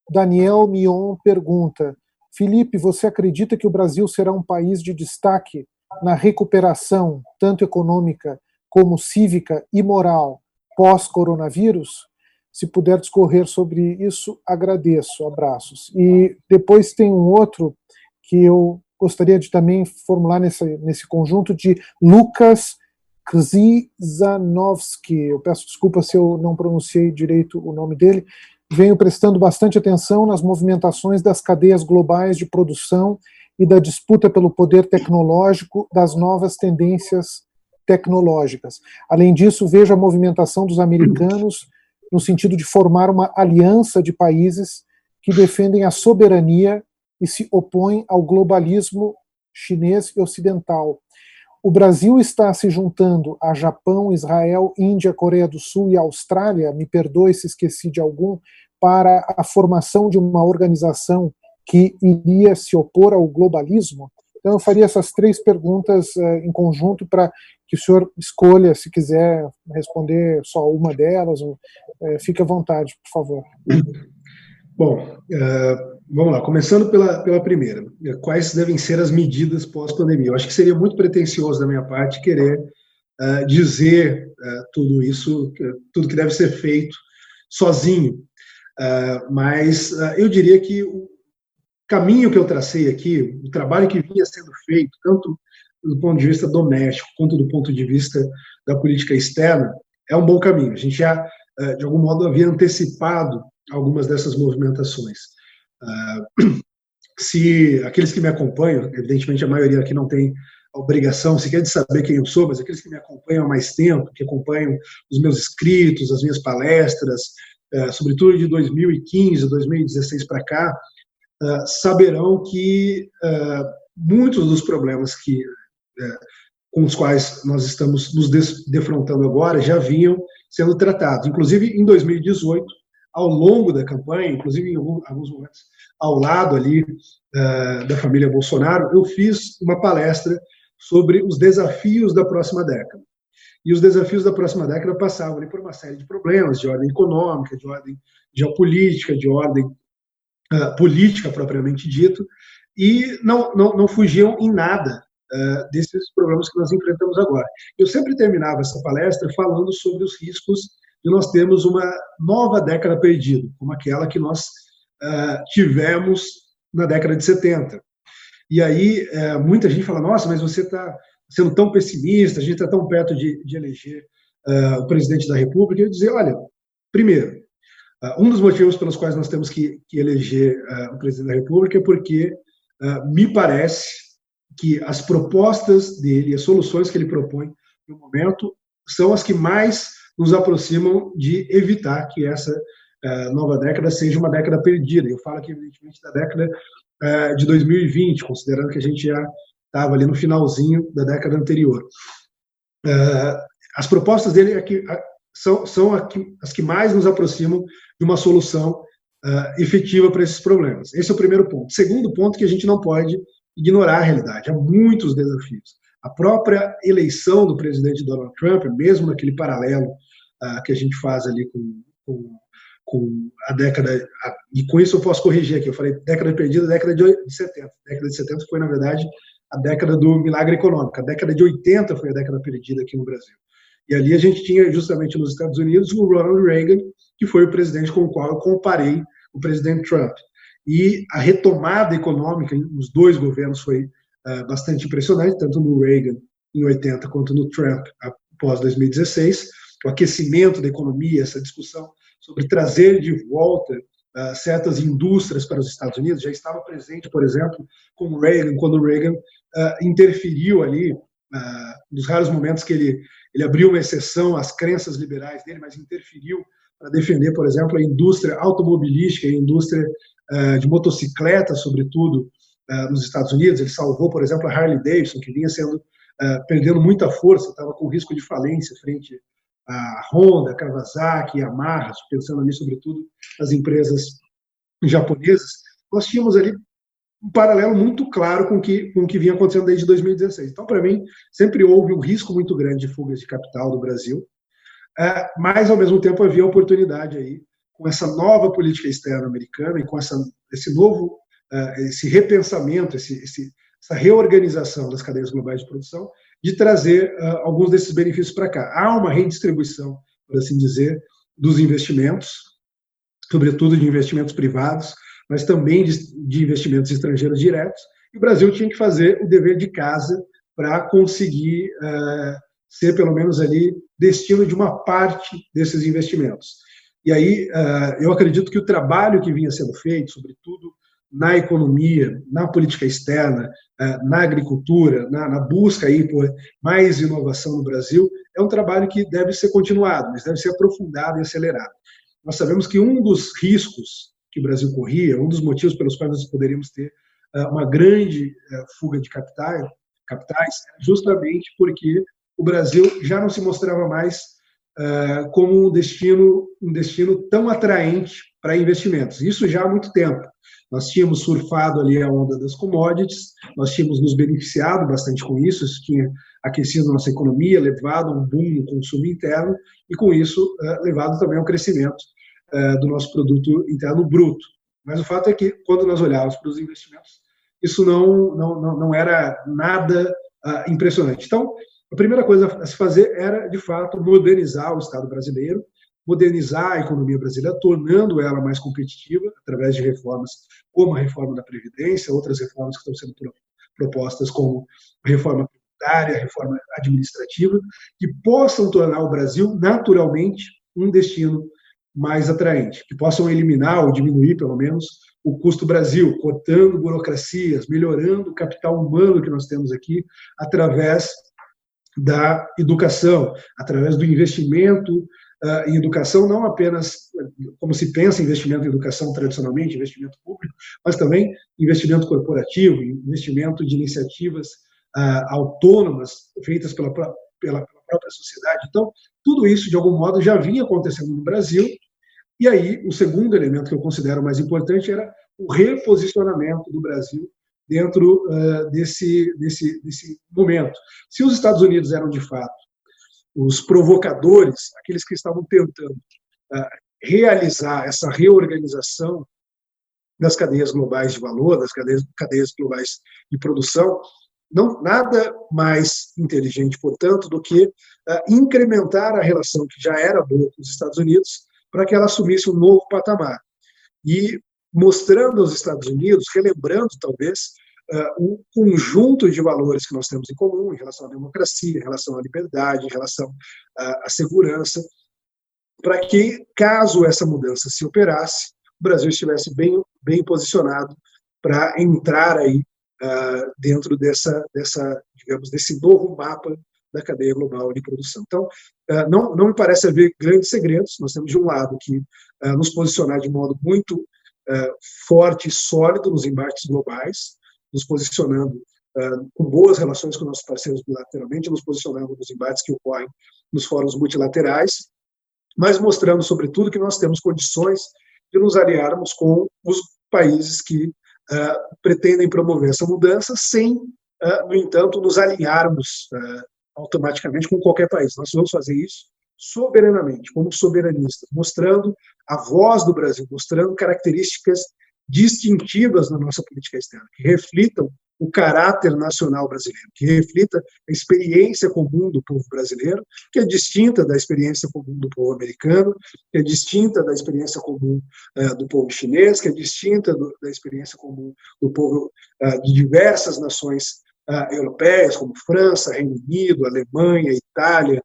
Daniel Mion pergunta: Felipe, você acredita que o Brasil será um país de destaque na recuperação, tanto econômica como cívica e moral, pós-coronavírus? Se puder discorrer sobre isso, agradeço. Abraços. E depois tem um outro que eu gostaria de também formular nesse, nesse conjunto de Lucas Krzyzanowski. Eu peço desculpa se eu não pronunciei direito o nome dele. Venho prestando bastante atenção nas movimentações das cadeias globais de produção e da disputa pelo poder tecnológico das novas tendências tecnológicas. Além disso, vejo a movimentação dos americanos no sentido de formar uma aliança de países que defendem a soberania e se opõe ao globalismo chinês e ocidental. O Brasil está se juntando a Japão, Israel, Índia, Coreia do Sul e Austrália, me perdoe se esqueci de algum, para a formação de uma organização que iria se opor ao globalismo? Então, eu faria essas três perguntas uh, em conjunto para que o senhor escolha, se quiser responder só uma delas, uh, fique à vontade, por favor. Bom, uh, Vamos lá, começando pela, pela primeira. Quais devem ser as medidas pós-pandemia? Eu acho que seria muito pretensioso da minha parte querer uh, dizer uh, tudo isso, tudo que deve ser feito sozinho. Uh, mas eu diria que o caminho que eu tracei aqui, o trabalho que vinha sendo feito, tanto do ponto de vista doméstico quanto do ponto de vista da política externa, é um bom caminho. A gente já, de algum modo, havia antecipado algumas dessas movimentações. Ah, <clears throat> se aqueles que me acompanham, evidentemente a maioria aqui não tem a obrigação sequer de saber quem eu sou, mas aqueles que me acompanham há mais tempo, que acompanham os meus escritos, as minhas palestras, uh, sobretudo de 2015, 2016 para cá, uh, saberão que uh, muitos dos problemas que com os quais nós estamos nos defrontando agora já vinham sendo tratados. Inclusive, em 2018, ao longo da campanha, inclusive em alguns momentos ao lado ali uh, da família Bolsonaro, eu fiz uma palestra sobre os desafios da próxima década. E os desafios da próxima década passavam ali por uma série de problemas de ordem econômica, de ordem geopolítica, de ordem uh, política propriamente dito, e não, não, não fugiam em nada uh, desses problemas que nós enfrentamos agora. Eu sempre terminava essa palestra falando sobre os riscos e nós temos uma nova década perdida, como aquela que nós uh, tivemos na década de 70. E aí uh, muita gente fala, nossa, mas você está sendo tão pessimista, a gente está tão perto de, de eleger uh, o presidente da República. Eu dizer, olha, primeiro, um dos motivos pelos quais nós temos que, que eleger o presidente da República é porque me parece que as propostas dele, as soluções que ele propõe no momento, são as que mais nos aproximam de evitar que essa uh, nova década seja uma década perdida. Eu falo aqui, evidentemente, da década uh, de 2020, considerando que a gente já estava ali no finalzinho da década anterior. Uh, as propostas dele é que, são, são as que mais nos aproximam de uma solução efetiva para esses problemas. Esse é o primeiro ponto. Segundo ponto, que a gente não pode ignorar a realidade. Há muitos desafios. A própria eleição do presidente Donald Trump, mesmo naquele paralelo que a gente faz ali com, com, com a década. A, e com isso eu posso corrigir aqui. Eu falei década perdida, década de 70. A década de 70 foi, na verdade, a década do milagre econômico. A década de 80 foi a década perdida aqui no Brasil. E ali a gente tinha, justamente nos Estados Unidos, o Ronald Reagan, que foi o presidente com o qual eu comparei o presidente Trump. E a retomada econômica nos dois governos foi uh, bastante impressionante, tanto no Reagan em 80 quanto no Trump após 2016 o aquecimento da economia, essa discussão sobre trazer de volta uh, certas indústrias para os Estados Unidos, já estava presente, por exemplo, com Reagan, quando Reagan uh, interferiu ali, uh, nos raros momentos que ele, ele abriu uma exceção às crenças liberais dele, mas interferiu para defender, por exemplo, a indústria automobilística, a indústria de motocicletas, sobretudo, nos Estados Unidos. Ele salvou, por exemplo, a Harley Davidson, que vinha sendo perdendo muita força, estava com risco de falência frente a Honda, Kawasaki, Yamaha, pensando ali sobretudo nas empresas japonesas, nós tínhamos ali um paralelo muito claro com que, o que vinha acontecendo desde 2016. Então, para mim, sempre houve um risco muito grande de fugas de capital do Brasil, é, mas, ao mesmo tempo, havia oportunidade aí, com essa nova política externa americana e com essa, esse novo, é, esse repensamento, esse, esse, essa reorganização das cadeias globais de produção, de trazer uh, alguns desses benefícios para cá. Há uma redistribuição, por assim dizer, dos investimentos, sobretudo de investimentos privados, mas também de, de investimentos estrangeiros diretos, e o Brasil tinha que fazer o dever de casa para conseguir uh, ser, pelo menos ali, destino de uma parte desses investimentos. E aí, uh, eu acredito que o trabalho que vinha sendo feito, sobretudo na economia, na política externa, eh, na agricultura, na, na, busca aí por mais inovação no Brasil, é um trabalho que deve ser continuado, mas deve ser aprofundado e acelerado. Nós sabemos que um dos riscos que o Brasil corria, um dos motivos pelos quais nós poderíamos ter eh, uma grande eh, fuga de capitais, capitais, justamente porque o Brasil já não se mostrava mais como um destino, um destino tão atraente para investimentos. Isso já há muito tempo. Nós tínhamos surfado ali a onda das commodities, nós tínhamos nos beneficiado bastante com isso, isso tinha aquecido nossa economia, levado um boom no consumo interno e, com isso, eh, levado também ao crescimento eh, do nosso produto interno bruto. Mas o fato é que, quando nós olhávamos para os investimentos, isso não, não, não, era nada uh, impressionante. Então, a primeira coisa a se fazer era, de fato, modernizar o Estado brasileiro, modernizar a economia brasileira, tornando ela mais competitiva através de reformas como a reforma da Previdência, outras reformas que estão sendo propostas como reforma tributária, reforma administrativa, que possam tornar o Brasil naturalmente um destino mais atraente, que possam eliminar ou diminuir, pelo menos, o custo Brasil, cortando burocracias, melhorando o capital humano que nós temos aqui através da educação, através do investimento uh, em educação, não apenas como se pensa investimento em educação tradicionalmente, investimento público, mas também investimento corporativo, investimento de iniciativas uh, autônomas feitas pela, pela, pela própria sociedade. Então, tudo isso, de algum modo, já vinha acontecendo no Brasil. E aí, o segundo elemento que eu considero mais importante era o reposicionamento do Brasil dentro uh, desse, desse, desse momento. Se os Estados Unidos eram, de fato, os provocadores, aqueles que estavam tentando uh, realizar essa reorganização das cadeias globais de valor, das cadeias, cadeias globais de produção, não nada mais inteligente, portanto, do que uh, incrementar a relação que já era boa com os Estados Unidos para que ela assumisse um novo patamar. E mostrando aos Estados Unidos, relembrando talvez uh, um conjunto de valores que nós temos em comum em relação à democracia, em relação à liberdade, em relação à, à segurança, para que, caso essa mudança se operasse, o Brasil estivesse bem, bem posicionado para entrar aí uh, dentro dessa, dessa, digamos, desse novo mapa da cadeia global de produção. Então, não, não me parece haver grandes segredos. Nós temos, de um lado, que nos posicionar de modo muito forte e sólido nos embates globais, nos posicionando uh, com boas relações com nossos parceiros bilateralmente, nos posicionando nos embates que ocorrem nos fóruns multilaterais, mas mostrando, sobretudo, que nós temos condições de nos aliarmos com os países que uh, pretendem promover essa mudança, sem, uh, no entanto, nos alinharmos automaticamente com qualquer país. Nós vamos fazer isso soberanamente, como soberanistas, mostrando a voz do Brasil, mostrando características distintivas na nossa política externa, que reflitam o caráter nacional brasileiro, que reflita a experiência comum do povo brasileiro, que é distinta da experiência comum do povo americano, que é distinta da experiência comum uh, do povo chinês, que é distinta do, da experiência comum do povo uh, de diversas nações uh, europeias, como França, Reino Unido, Alemanha, Itália,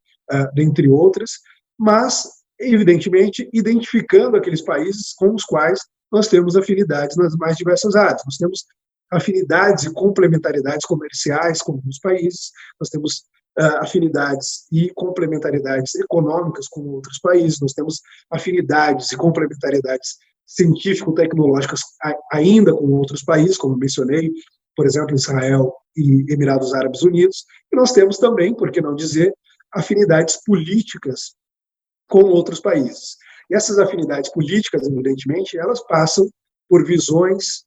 dentre outras, mas, evidentemente, identificando aqueles países com os quais nós temos afinidades nas mais diversas áreas. Nós temos afinidades e complementaridades comerciais com alguns países, nós temos uh, afinidades e complementaridades econômicas com outros países, nós temos afinidades e complementaridades científico-tecnológicas ainda com outros países, como mencionei, por exemplo, Israel e Emirados Árabes Unidos, e nós temos também, por que não dizer, afinidades políticas com outros países. E essas afinidades políticas, evidentemente, elas passam por visões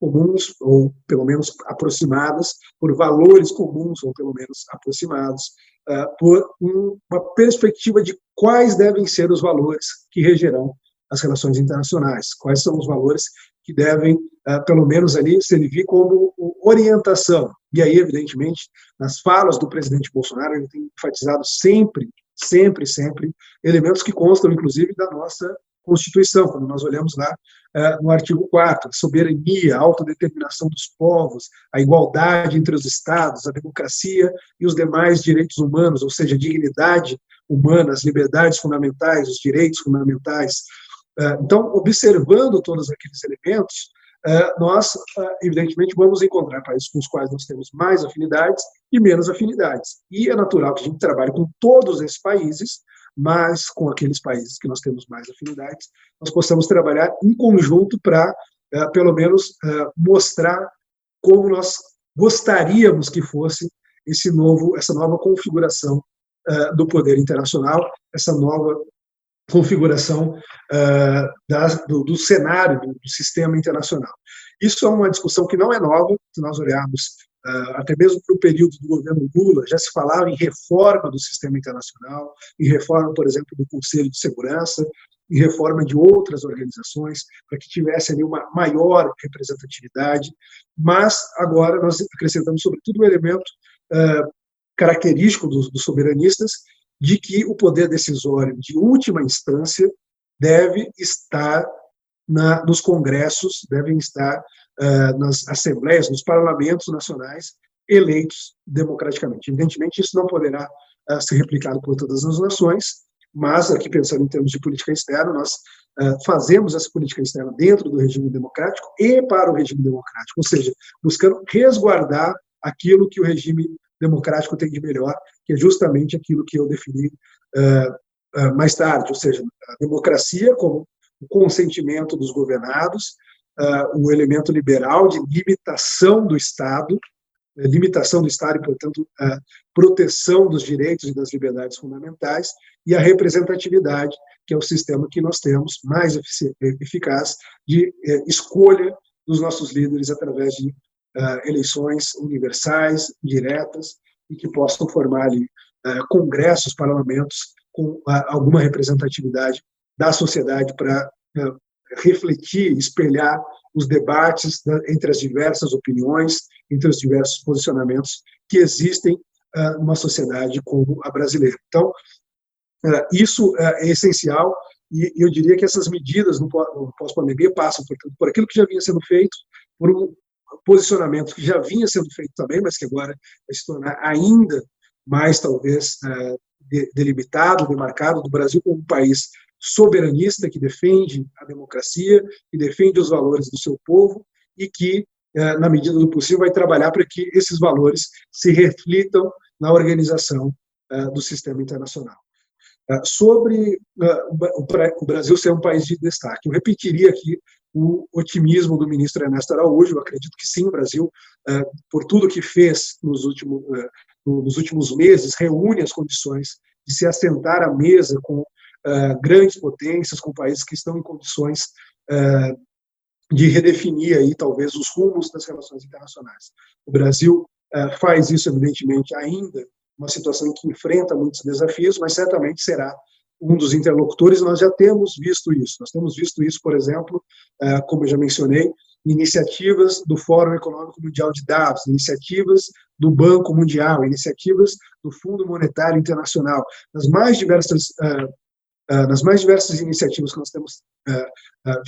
comuns, ou pelo menos aproximadas, por valores comuns, ou pelo menos aproximados, uh, por um, uma perspectiva de quais devem ser os valores que regerão as relações internacionais, quais são os valores que devem, uh, pelo menos ali, servir como orientação. E aí, evidentemente, nas falas do presidente Bolsonaro, ele tem enfatizado sempre, sempre, sempre, elementos que constam, inclusive, da nossa Constituição, quando nós olhamos lá uh, no artigo 4, a soberania, autodeterminação dos povos, a igualdade entre os Estados, a democracia e os demais direitos humanos, ou seja, dignidade humana, as liberdades fundamentais, os direitos fundamentais. Uh, então, observando todos aqueles elementos, nós, evidentemente, vamos encontrar países com os quais nós temos mais afinidades e menos afinidades. E é natural que a gente trabalhe com todos esses países, mas com aqueles países que nós temos mais afinidades, nós possamos trabalhar em conjunto para, uh, pelo menos, mostrar como nós gostaríamos que fosse esse novo, essa nova configuração do poder internacional, essa nova configuração da, do, do, cenário do, do sistema internacional. Isso é uma discussão que não é nova, se nós olharmos ah, até mesmo para o período do governo Lula, já se falava em reforma do sistema internacional, em reforma, por exemplo, do Conselho de Segurança, em reforma de outras organizações, para que tivesse ali uma maior representatividade, mas agora nós acrescentamos, sobretudo, o um elemento uh, característico dos, dos soberanistas, de que o poder decisório de última instância deve estar na, nos congressos, devem estar uh, nas assembleias, nos parlamentos nacionais eleitos democraticamente. Evidentemente, isso não poderá uh, ser replicado por todas as nações, mas aqui pensando em termos de política externa, nós uh, fazemos essa política externa dentro do regime democrático e para o regime democrático, ou seja, buscando resguardar aquilo que o regime democrático tem de melhor, que é justamente aquilo que eu defini mais tarde, ou seja, a democracia como o consentimento dos governados, uh, o elemento liberal de limitação do Estado, né, limitação do Estado e, portanto, a proteção dos direitos e das liberdades fundamentais, e a representatividade, que é o sistema que nós temos mais eficaz de escolha dos nossos líderes através de uh, eleições universais, diretas, e que possam formar ali uh, congressos, parlamentos com alguma representatividade da sociedade para refletir, espelhar os debates entre as diversas opiniões, entre os diversos posicionamentos que existem numa sociedade como a brasileira. Então, isso é essencial e eu diria que essas medidas no pós-pandemia passam, portanto, por aquilo que já vinha sendo feito, por um posicionamento que já vinha sendo feito também, mas que agora vai se tornar ainda mais, talvez, delimitado, demarcado, do Brasil como um país soberanista que defende a democracia, que defende os valores do seu povo e que, eh, na medida do possível, vai trabalhar para que esses valores se reflitam na organização eh, do sistema internacional. Sobre o Brasil ser um país de destaque, eu repetiria aqui o otimismo do ministro Ernesto Araújo. Eu acredito que sim, o Brasil, por tudo que fez nos últimos, nos últimos meses, reúne as condições de se assentar à mesa com uh, grandes potências, com países que estão em condições de redefinir aí talvez os rumos das relações internacionais. O Brasil faz isso evidentemente ainda uma situação em que enfrenta muitos desafios, mas certamente será um dos interlocutores. Nós já temos visto isso. Nós temos visto isso, por exemplo, como eu já mencionei, iniciativas do Fórum Econômico Mundial de Davos, iniciativas do Banco Mundial, iniciativas do Fundo Monetário Internacional, nas mais diversas uh, uh, nas mais diversas iniciativas que nós temos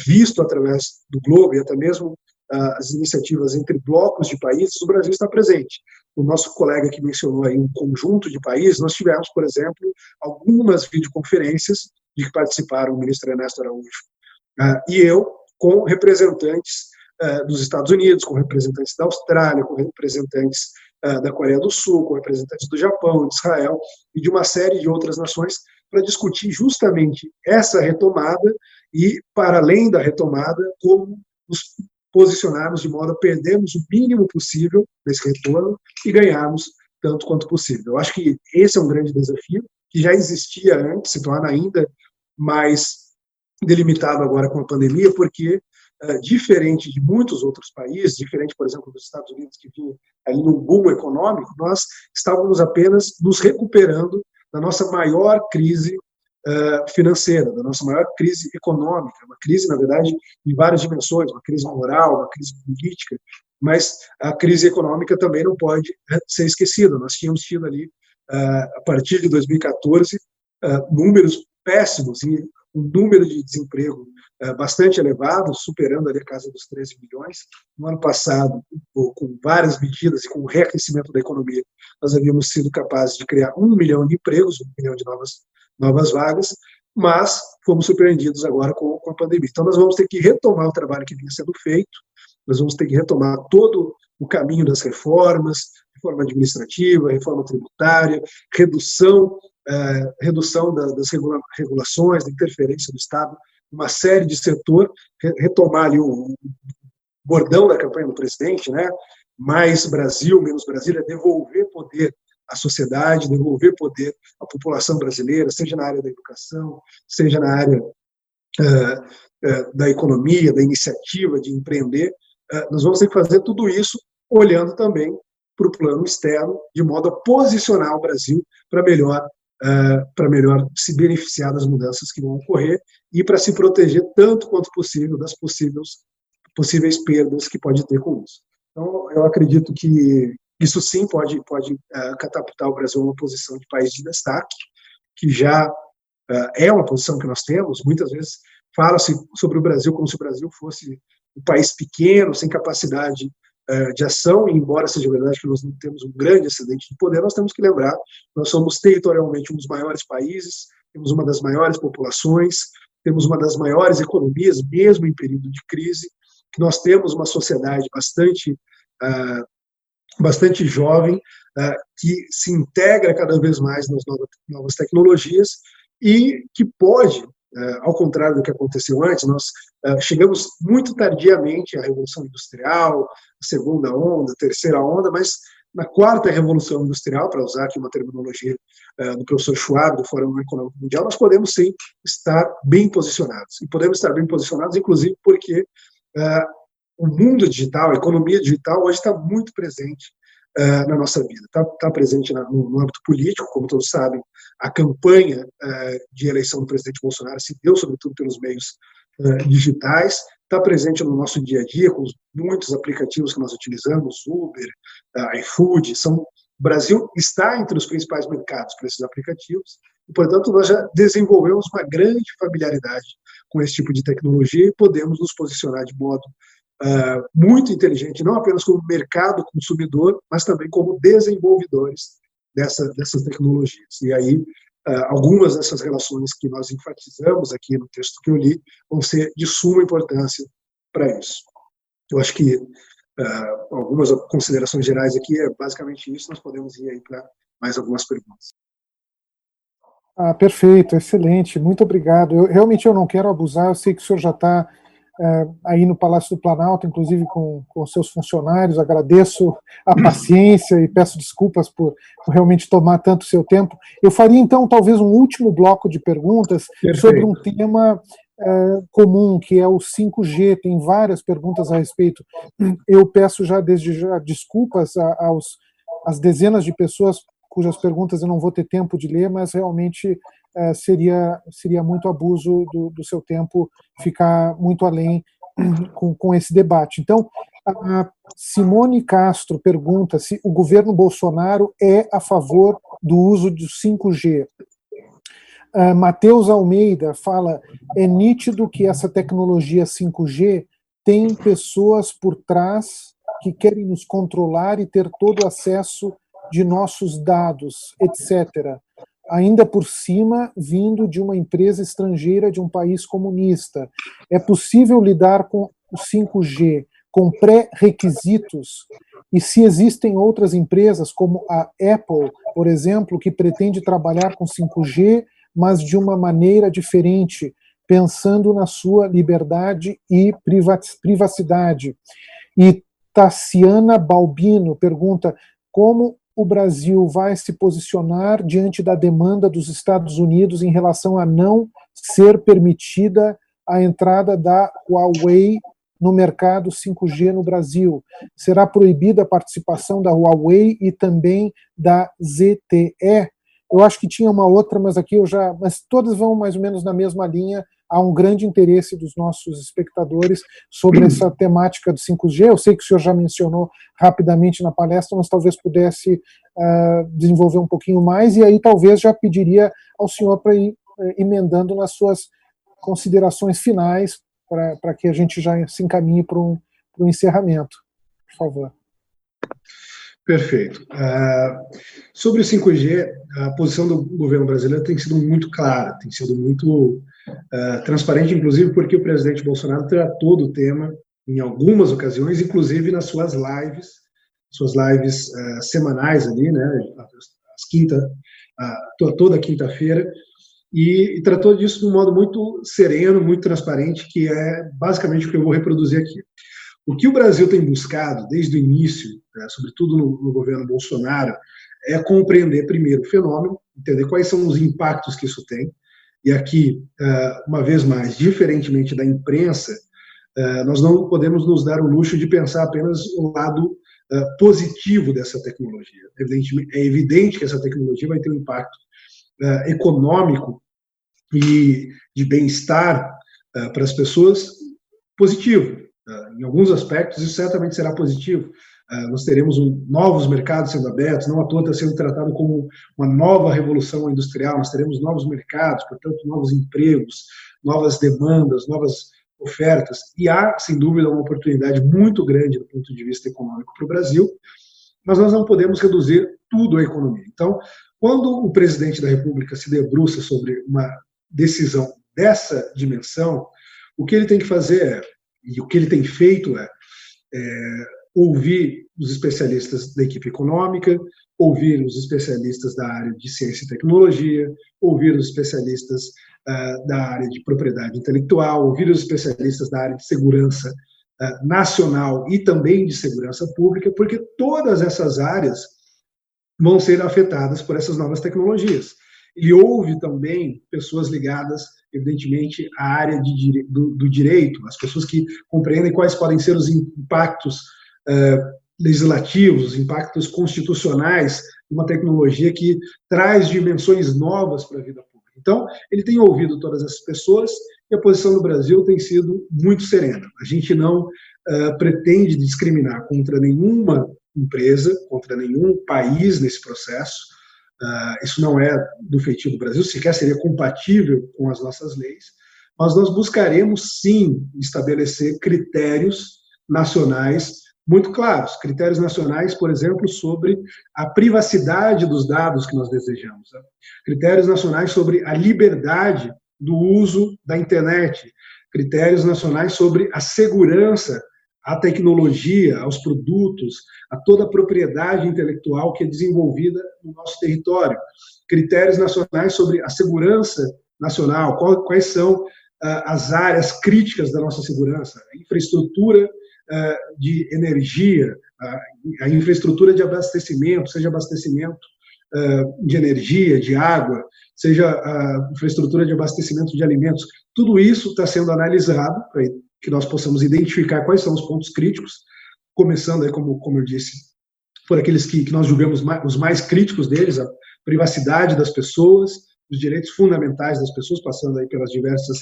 visto através do globo e até mesmo as iniciativas entre blocos de países, o Brasil está presente. O nosso colega que mencionou aí um conjunto de países, nós tivemos, por exemplo, algumas videoconferências de que participaram o ministro Ernesto Araújo. E eu, com representantes uh, dos Estados Unidos, com representantes da Austrália, com representantes uh, da Coreia do Sul, com representantes do Japão, de Israel e de uma série de outras nações para discutir justamente essa retomada e, para além da retomada, como nos posicionarmos de modo a perdermos o mínimo possível nesse retorno e ganharmos tanto quanto possível. Eu acho que esse é um grande desafio, que já existia antes, se torna ainda mais delimitado agora com a pandemia, porque, uh, diferente de muitos outros países, diferente, por exemplo, dos Estados Unidos, que vinha ali num boom econômico, nós estávamos apenas nos recuperando da nossa maior crise financeira, da nossa maior crise econômica, uma crise, na verdade, em várias dimensões, uma crise moral, uma crise política, mas a crise econômica também não pode né, ser esquecida. Nós tínhamos tido ali, uh, a partir de 2014, uh, números péssimos e um número de desemprego bastante elevado, superando ali a casa dos 13 milhões. No ano passado, com várias medidas e com o reaquecimento da economia, nós havíamos sido capazes de criar um milhão de empregos, um milhão de novas, novas vagas, mas fomos surpreendidos agora com, com a pandemia. Então, nós vamos ter que retomar o trabalho que vinha sendo feito, nós vamos ter que retomar todo o caminho das reformas, reforma administrativa, reforma tributária, redução é, redução da, das regula regulações, da interferência do Estado, uma série de setor, retomar ali o, bordão da campanha do presidente, né? mais Brasil, menos Brasília, devolver poder à sociedade, devolver poder à população brasileira, seja na área da educação, seja na área uh, uh, da economia, da iniciativa, de empreender. Uh, nós vamos ter que fazer tudo isso olhando também para o plano externo, de modo a posicionar o Brasil para melhor para melhor se beneficiar das mudanças que vão ocorrer e para se proteger tanto quanto possível das possíveis, possíveis perdas que pode ter com isso. Então, eu acredito que isso sim pode, pode uh, catapultar o Brasil a uma posição de país de destaque, que já uh, é uma posição que nós temos. Muitas vezes fala-se sobre o Brasil como se o Brasil fosse um país pequeno, sem capacidade eh, de ação, e embora seja verdade que nós não temos um grande excedente de poder, nós temos que lembrar, nós somos territorialmente um dos maiores países, temos uma das maiores populações, temos uma das maiores economias, mesmo em período de crise, que nós temos uma sociedade bastante uh, bastante jovem, uh, que se integra cada vez mais nas novas, tecnologias e que pode Uh, ao contrário do que aconteceu antes, nós uh, chegamos muito tardiamente à Revolução Industrial, segunda onda, terceira onda, mas na quarta Revolução Industrial, para usar aqui uma terminologia do professor Schwab, do Fórum Econômico Mundial, nós podemos sim estar bem posicionados. E podemos estar bem posicionados, inclusive, porque o mundo digital, a economia digital, hoje está muito presente uh, na nossa vida. Está tá presente na, no, no, âmbito político, como todos sabem, a campanha uh, de eleição do presidente Bolsonaro se deu, sobretudo, pelos meios uh, digitais, está presente no nosso dia a dia, com os muitos aplicativos que nós utilizamos, Uber, iFood, são o Brasil está entre os principais mercados para esses aplicativos. E, portanto, nós já desenvolvemos uma grande familiaridade com esse tipo de tecnologia e podemos nos posicionar de modo uh, muito inteligente, não apenas como mercado consumidor, mas também como desenvolvedores dessa, dessas tecnologias. E aí, uh, algumas dessas relações que nós enfatizamos aqui no texto que eu li vão ser de suma importância para isso. Eu acho que uh, algumas considerações gerais aqui é basicamente isso. Nós podemos ir aí para mais algumas perguntas. Ah, perfeito, excelente, muito obrigado. Eu, realmente eu não quero abusar, eu sei que o senhor já está é, aí no Palácio do Planalto, inclusive com, com seus funcionários. Agradeço a paciência e peço desculpas por, por, realmente tomar tanto seu tempo. Eu faria então talvez um último bloco de perguntas Perfeito. sobre um tema é, comum, que é o 5G. Tem várias perguntas a respeito. Eu peço já desde já desculpas aos às dezenas de pessoas cujas perguntas eu não vou ter tempo de ler, mas realmente é, seria, seria muito abuso do, do seu tempo ficar muito além <clears throat> com, com esse debate. Então, a Simone Castro pergunta se o governo Bolsonaro é a favor do uso do 5G. Uh, Matheus Almeida fala: é nítido que essa tecnologia 5G tem pessoas por trás que querem nos controlar e ter todo acesso de nossos dados, etc. ainda por cima vindo de uma empresa estrangeira de um país comunista. É possível lidar com o 5G com pré-requisitos e se existem outras empresas, como a Apple, por exemplo, que pretende trabalhar com 5G, mas de uma maneira diferente, pensando na sua liberdade e privacidade. E Tassiana Balbino pergunta como o Brasil vai se posicionar diante da demanda dos Estados Unidos em relação a não ser permitida a entrada da Huawei no mercado 5G no Brasil. Será proibida a participação da Huawei e também da ZTE. Eu acho que tinha uma outra, mas aqui eu já. Mas todas vão mais ou menos na mesma linha. Há um grande interesse dos nossos espectadores sobre essa temática do 5G. Eu sei que o senhor já mencionou rapidamente na palestra, mas talvez pudesse uh, desenvolver um pouquinho mais, e aí talvez já pediria ao senhor para ir uh, emendando nas suas considerações finais para que a gente já se encaminhe para um, um encerramento. Por favor. Perfeito. Uh, sobre o 5G, a posição do governo brasileiro tem sido muito clara, tem sido muito uh, transparente, inclusive porque o presidente Bolsonaro tratou do tema em algumas ocasiões, inclusive nas suas lives, suas lives uh, semanais ali, né, as quinta, toda quinta-feira, e, e, tratou disso de um modo muito sereno, muito transparente, que é basicamente o que eu vou reproduzir aqui. O que o Brasil tem buscado desde o início, né, sobretudo no, no, governo Bolsonaro, é compreender primeiro o fenômeno, entender quais são os impactos que isso tem. E aqui, eh, uma vez mais, diferentemente da imprensa, eh, nós não podemos nos dar o luxo de pensar apenas o lado eh, positivo dessa tecnologia. é evidente que essa tecnologia vai ter um impacto econômico e de bem-estar para as pessoas positivo. Em alguns aspectos, isso certamente será positivo. Nós teremos um, novos mercados sendo abertos, não à toa está sendo tratado como uma nova revolução industrial, nós teremos novos mercados, portanto, novos empregos, novas demandas, novas ofertas, e há, sem dúvida, uma oportunidade muito grande do ponto de vista econômico para o Brasil, mas nós não podemos reduzir tudo à economia. Então, quando o presidente da República se debruça sobre uma decisão dessa dimensão, o que ele tem que fazer é, e o que ele tem feito é, é ouvir os especialistas da equipe econômica, ouvir os especialistas da área de ciência e tecnologia, ouvir os especialistas uh, da área de propriedade intelectual, ouvir os especialistas da área de segurança uh, nacional e também de segurança pública, porque todas essas áreas vão ser afetadas por essas novas tecnologias. E houve também pessoas ligadas, evidentemente, à área de, do, do, direito, as pessoas que compreendem quais podem ser os impactos legislativos, os impactos constitucionais de uma tecnologia que traz dimensões novas para a vida pública. Então, ele tem ouvido todas essas pessoas e a posição do Brasil tem sido muito serena. A gente não uh, pretende discriminar contra nenhuma empresa, contra nenhum país nesse processo. Uh, isso não é do feitio do Brasil, sequer seria compatível com as nossas leis, mas nós buscaremos sim estabelecer critérios nacionais muito claros, critérios nacionais, por exemplo, sobre a privacidade dos dados que nós desejamos, né? critérios nacionais sobre a liberdade do uso da internet, critérios nacionais sobre a segurança à tecnologia, aos produtos, a toda a propriedade intelectual que é desenvolvida no nosso território. Critérios nacionais sobre a segurança nacional, quais são ah, as áreas críticas da nossa segurança, infraestrutura de energia, a infraestrutura de abastecimento, seja abastecimento ah, de energia, de água, seja a infraestrutura de abastecimento de alimentos, tudo isso está sendo analisado que nós possamos identificar quais são os pontos críticos, começando, aí, como, como eu disse, por aqueles que, que nós julgamos mais, os mais críticos deles, a privacidade das pessoas, os direitos fundamentais das pessoas, passando aí pelas diversas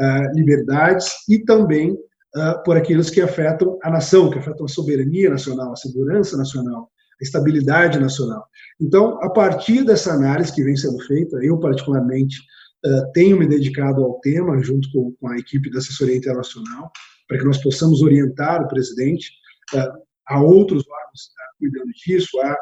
uh, liberdades, e também uh, por aqueles que afetam a nação, que afetam a soberania nacional, a segurança nacional, a estabilidade nacional. Então, a partir dessa análise que vem sendo feita, eu particularmente Uh, tenho me dedicado ao tema, junto com, com, a equipe da assessoria internacional, para que nós possamos orientar o presidente. Uh, há outros órgãos cuidando disso, há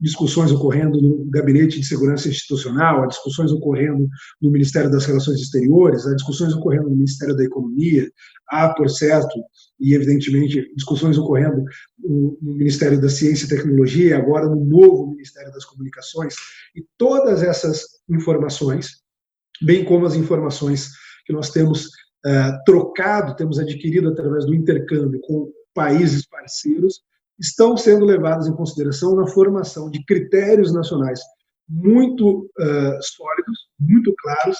discussões ocorrendo no Gabinete de Segurança Institucional, há discussões ocorrendo no Ministério das Relações Exteriores, há discussões ocorrendo no Ministério da Economia, há, por certo, e evidentemente, discussões ocorrendo no, Ministério da Ciência e Tecnologia, agora no novo Ministério das Comunicações, e todas essas informações, bem como as informações que nós temos uh, trocado, temos adquirido através do intercâmbio com países parceiros, estão sendo levadas em consideração na formação de critérios nacionais muito uh, sólidos, muito claros,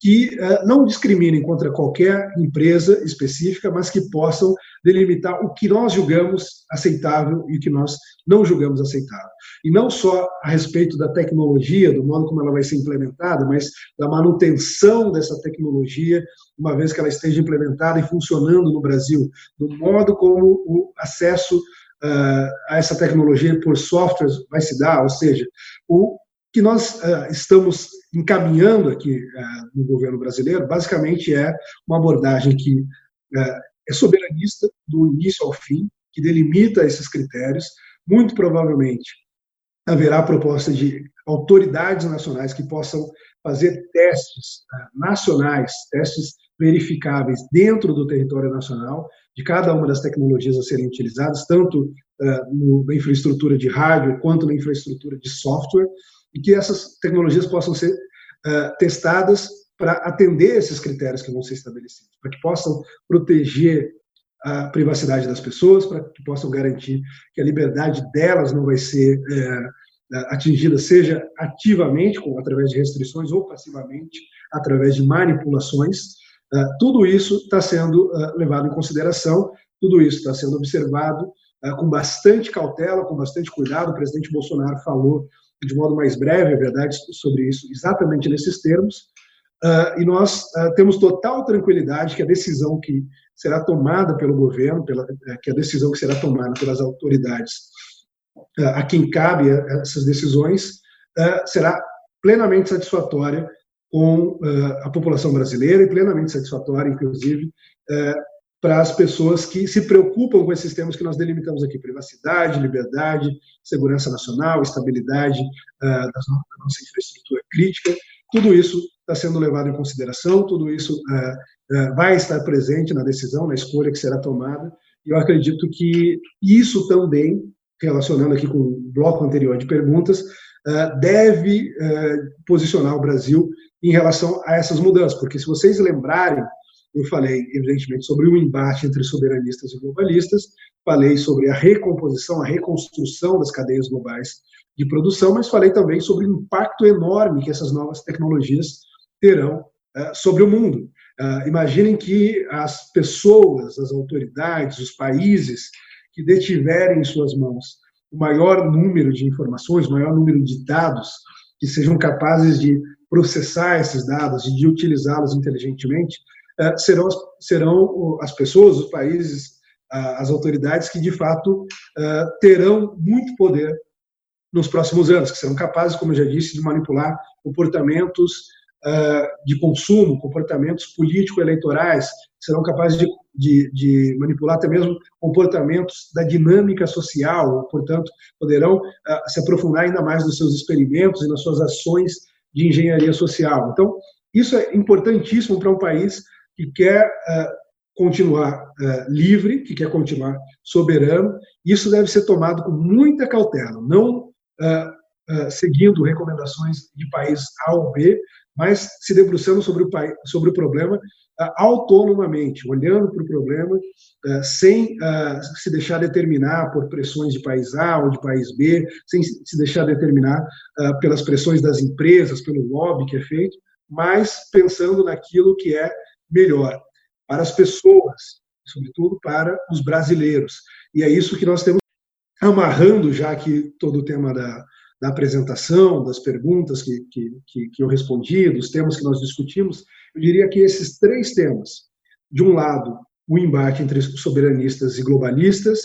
que uh, não discriminem contra qualquer empresa específica, mas que possam delimitar o que nós julgamos aceitável e o que nós não julgamos aceitável. E não só a respeito da tecnologia, do modo como ela vai ser implementada, mas da manutenção dessa tecnologia, uma vez que ela esteja implementada e funcionando no Brasil, do modo como o acesso uh, a essa tecnologia por softwares vai se dar, ou seja, o que nós uh, estamos encaminhando aqui uh, no governo brasileiro, basicamente é uma abordagem que uh, é soberanista do início ao fim, que delimita esses critérios. Muito provavelmente haverá proposta de autoridades nacionais que possam fazer testes nacionais, testes verificáveis dentro do território nacional de cada uma das tecnologias a serem utilizadas, tanto na infraestrutura de rádio quanto na infraestrutura de software e que essas tecnologias possam ser uh, testadas para atender esses critérios que vão ser estabelecidos, para que possam proteger a privacidade das pessoas, para que possam garantir que a liberdade delas não vai ser é, atingida, seja ativamente, através de restrições, ou passivamente, através de manipulações. Uh, tudo isso está sendo uh, levado em consideração, tudo isso está sendo observado com bastante cautela, com bastante cuidado. O presidente Bolsonaro falou de modo mais breve, é verdade, sobre isso, exatamente nesses termos. Uh, e nós uh, temos total tranquilidade que a decisão que será tomada pelo governo, pela, uh, que a decisão que será tomada pelas autoridades a quem cabe essas decisões, será plenamente satisfatória com a população brasileira e plenamente satisfatória, inclusive, para as pessoas que se preocupam com esses temas que nós delimitamos aqui: privacidade, liberdade, segurança nacional, estabilidade uh, da nossa infraestrutura crítica. Tudo isso está sendo levado em consideração, tudo isso uh, uh, vai estar presente na decisão, na escolha que será tomada. E eu acredito que isso também, relacionando aqui com o bloco anterior de perguntas, deve posicionar o Brasil em relação a essas mudanças, porque se vocês lembrarem eu falei, evidentemente, sobre o embate entre soberanistas e globalistas, falei sobre a recomposição, a reconstrução das cadeias globais de produção, mas falei também sobre o impacto enorme que essas novas tecnologias terão uh, sobre o mundo. Uh, imaginem que as pessoas, as autoridades, os países que detiverem em suas mãos o maior número de informações, o maior número de dados, que sejam capazes de processar esses dados e de utilizá-los inteligentemente, serão, serão as pessoas, os países, as autoridades que, de fato, é, terão muito poder nos próximos anos, que serão capazes, como eu já disse, de manipular comportamentos é, de consumo, comportamentos político-eleitorais, serão capazes de, de, de, manipular até mesmo comportamentos da dinâmica social, portanto, poderão se aprofundar ainda mais nos seus experimentos e nas suas ações de engenharia social. Então, isso é importantíssimo para um país que quer uh, continuar uh, livre, que quer continuar soberano. Isso deve ser tomado com muita cautela, não uh, seguindo recomendações de país A ou B, mas se debruçando sobre o, sobre o problema autonomamente, olhando para o problema, sem se deixar determinar por pressões de país A ou de país B, sem se deixar determinar pelas pressões das empresas, pelo lobby que é feito, mas pensando naquilo que é melhor para as pessoas, sobretudo para os brasileiros. E é isso que nós temos amarrando já aqui todo o tema da, da apresentação, das perguntas que, que, que, eu respondi, dos temas que nós discutimos, eu diria que esses três temas, de um lado, o embate entre soberanistas e globalistas,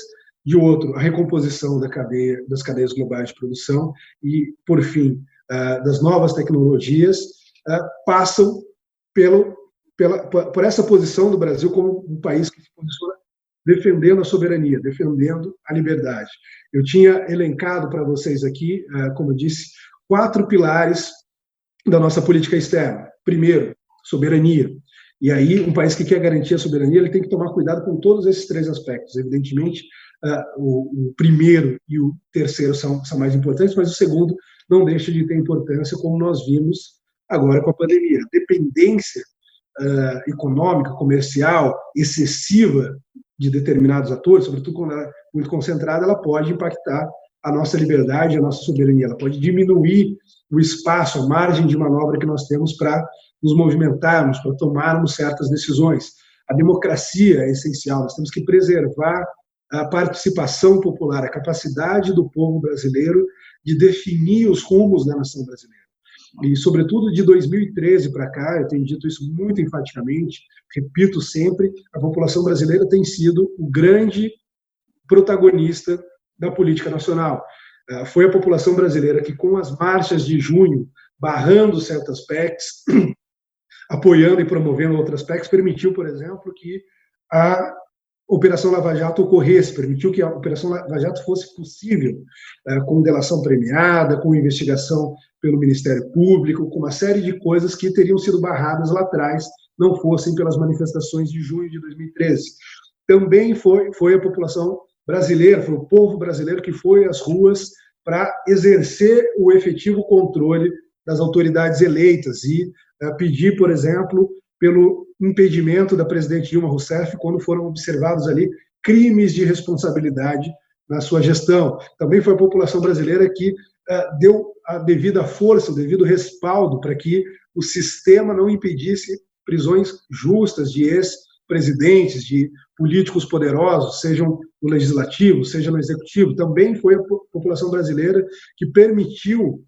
de outro, a recomposição da cadeia, das cadeias globais de produção e, por fim, ah, das novas tecnologias, ah, passam pelo pela, por essa posição do Brasil como um país que se posiciona defendendo a soberania, defendendo a liberdade. Eu tinha elencado para vocês aqui, eh, como eu disse, quatro pilares da nossa política externa. Primeiro, soberania. E aí, um país que quer garantir a soberania, ele tem que tomar cuidado com todos esses três aspectos. Evidentemente, uh, o, primeiro e o terceiro são, são mais importantes, mas o segundo não deixa de ter importância, como nós vimos agora com a pandemia. A dependência uh, econômica, comercial, excessiva de determinados atores, sobretudo quando ela é muito concentrada, ela pode impactar a nossa liberdade, a nossa soberania. Ela pode diminuir o espaço, a margem de manobra que nós temos para nos movimentarmos, para tomarmos certas decisões. A democracia é essencial, nós temos que preservar a participação popular, a capacidade do povo brasileiro de definir os rumos da nação brasileira. E, sobretudo, de 2013 para cá, eu tenho dito isso muito enfaticamente, repito sempre, a população brasileira tem sido o grande protagonista da política nacional. Eh, foi a população brasileira que, com as marchas de junho, barrando certas PECs, <clears throat> apoiando e promovendo outras PECs, permitiu, por exemplo, que a Operação Lava Jato ocorresse, permitiu que a Operação Lava Jato fosse possível, eh, com delação premiada, com investigação pelo Ministério Público, com uma série de coisas que teriam sido barradas lá atrás, não fossem pelas manifestações de junho de 2013. Também foi, foi a população brasileira, foi o povo brasileiro que foi às ruas para exercer o efetivo controle das autoridades eleitas e uh, pedir, por exemplo, pelo impedimento da presidente Dilma Rousseff quando foram observados ali crimes de responsabilidade na sua gestão. Também foi a população brasileira que uh, deu a devida força, o devido respaldo para que o sistema não impedisse prisões justas de ex-presidentes, de políticos poderosos, sejam no legislativo, seja no executivo, também foi a população brasileira que permitiu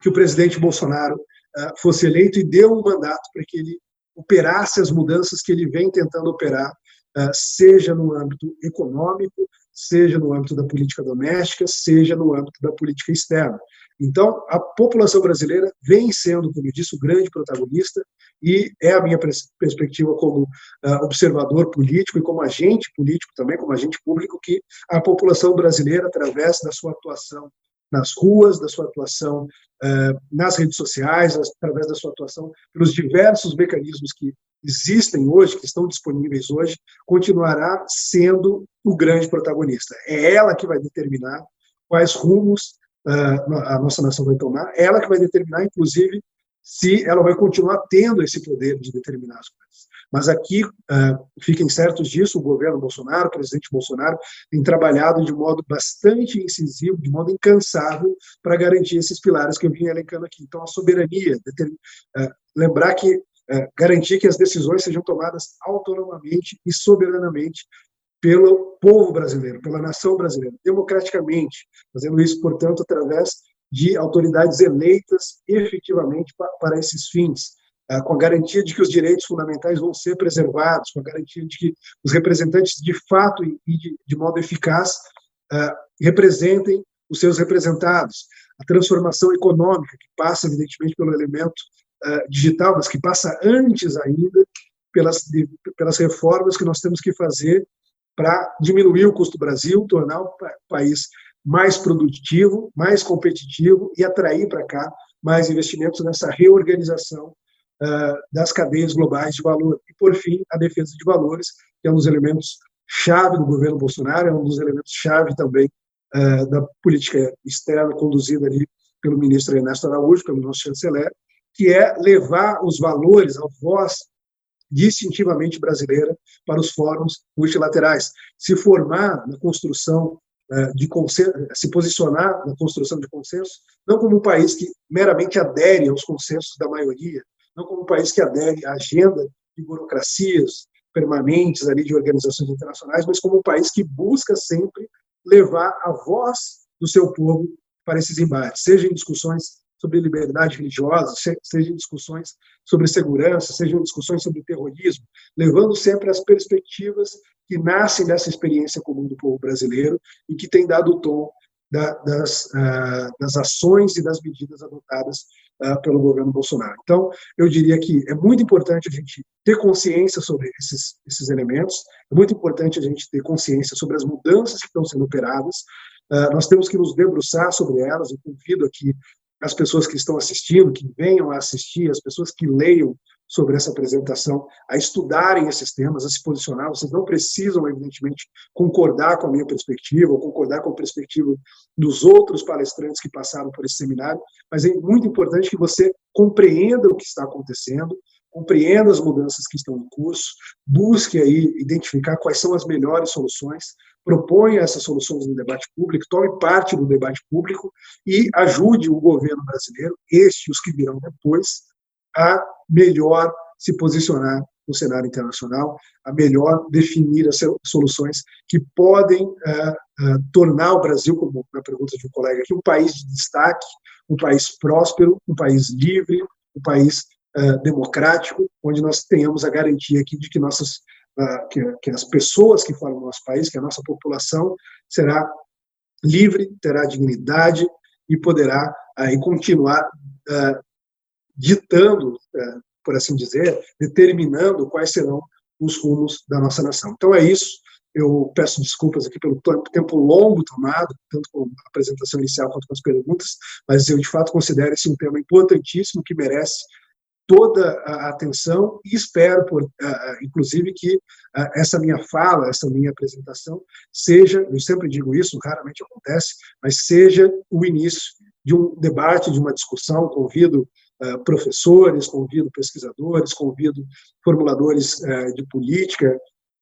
que o presidente Bolsonaro uh, fosse eleito e deu um mandato para que ele operasse as mudanças que ele vem tentando operar, uh, seja no âmbito econômico, seja no âmbito da política doméstica, seja no âmbito da política externa. Então, a população brasileira vem sendo, como eu disse, o grande protagonista e é a minha perspectiva como uh, observador político e como agente político também, como agente público, que a população brasileira, através da sua atuação nas ruas, da sua atuação uh, nas redes sociais, através da sua atuação pelos diversos mecanismos que existem hoje, que estão disponíveis hoje, continuará sendo o grande protagonista. É ela que vai determinar quais rumos a nossa nação vai tomar, ela que vai determinar, inclusive, se ela vai continuar tendo esse poder de determinar as coisas. Mas aqui, uh, fiquem certos disso, o governo Bolsonaro, o presidente Bolsonaro, tem trabalhado de modo bastante incisivo, de modo incansável, para garantir esses pilares que eu vim elencando aqui. Então, a soberania, uh, lembrar que uh, garantir que as decisões sejam tomadas autonomamente e soberanamente pelo povo brasileiro, pela nação brasileira, democraticamente, fazendo isso, portanto, através de autoridades eleitas efetivamente para esses fins, ah, com a garantia de que os direitos fundamentais vão ser preservados, com a garantia de que os representantes, de fato e de, modo eficaz, ah, representem os seus representados. A transformação econômica, que passa, evidentemente, pelo elemento ah, digital, mas que passa antes ainda pelas, pelas reformas que nós temos que fazer para diminuir o custo do Brasil, tornar o país mais produtivo, mais competitivo e atrair para cá mais investimentos nessa reorganização uh, das cadeias globais de valor. E, por fim, a defesa de valores, que é um dos elementos chave do governo Bolsonaro, é um dos elementos chave também uh, da política externa conduzida ali pelo ministro Ernesto Araújo, pelo nosso chanceler, que é levar os valores, a voz distintivamente brasileira para os fóruns multilaterais, se formar na construção de consenso, se posicionar na construção de consenso, não como um país que meramente adere aos consensos da maioria, não como um país que adere à agenda de burocracias permanentes ali de organizações internacionais, mas como um país que busca sempre levar a voz do seu povo para esses embates, seja em discussões sobre liberdade religiosa, seja em discussões sobre segurança, sejam discussões sobre terrorismo, levando sempre as perspectivas que nascem dessa experiência comum do povo brasileiro e que tem dado o tom da, das, uh, das ações e das medidas adotadas uh, pelo governo Bolsonaro. Então, eu diria que é muito importante a gente ter consciência sobre esses, esses elementos, é muito importante a gente ter consciência sobre as mudanças que estão sendo operadas, uh, nós temos que nos debruçar sobre elas, eu convido aqui as pessoas que estão assistindo, que venham a assistir, as pessoas que leiam sobre essa apresentação, a estudarem esses temas, a se posicionar. Vocês não precisam, evidentemente, concordar com a minha perspectiva ou concordar com a perspectiva dos outros palestrantes que passaram por esse seminário, mas é muito importante que você compreenda o que está acontecendo, compreenda as mudanças que estão em curso, busque aí identificar quais são as melhores soluções, proponha essas soluções no debate público, tome parte do debate público e ajude o governo brasileiro, este e os que virão depois, a melhor se posicionar no cenário internacional, a melhor definir as soluções que podem uh, uh, tornar o Brasil, como na pergunta de um colega aqui, um país de destaque, um país próspero, um país livre, um país uh, democrático, onde nós tenhamos a garantia aqui de que nossas que, que as pessoas que formam o nosso país, que a nossa população será livre, terá dignidade e poderá aí continuar ditando, é, por assim dizer, determinando quais serão os rumos da nossa nação. Então é isso. Eu peço desculpas aqui pelo tempo longo tomado, tanto com a apresentação inicial quanto com as perguntas, mas eu de fato considero esse um tema importantíssimo que merece toda a atenção e espero, por, inclusive, que essa minha fala, essa minha apresentação seja, eu sempre digo isso, raramente acontece, mas seja o início de um debate, de uma discussão. Convido uh, professores, convido pesquisadores, convido formuladores uh, de política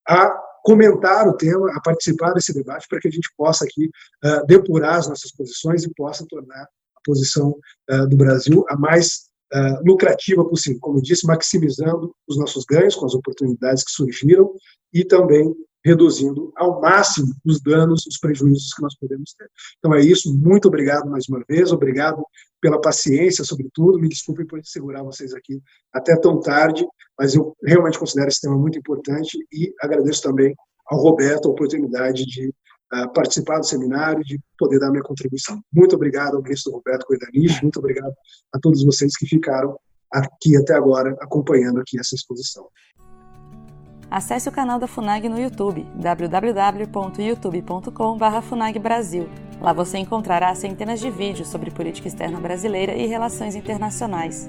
a comentar o tema, a participar desse debate, para que a gente possa aqui uh, depurar as nossas posições e possa tornar a posição do Brasil a mais lucrativa possível, como disse, maximizando os nossos ganhos com as oportunidades que surgiram e também reduzindo ao máximo os danos, os prejuízos que nós podemos ter. Então é isso, muito obrigado mais uma vez, obrigado pela paciência, sobretudo, me desculpem por segurar vocês aqui até tão tarde, mas eu realmente considero esse tema muito importante e agradeço também ao Roberto a oportunidade de participar do seminário, de poder dar minha contribuição. Muito obrigado ao ministro Roberto Coidanich, muito obrigado a todos vocês que ficaram aqui até agora acompanhando aqui essa exposição acesse o canal da FUNAG no YouTube, www.youtube.com.br FUNAGBrasil. Lá você encontrará centenas de vídeos sobre política externa brasileira e relações internacionais.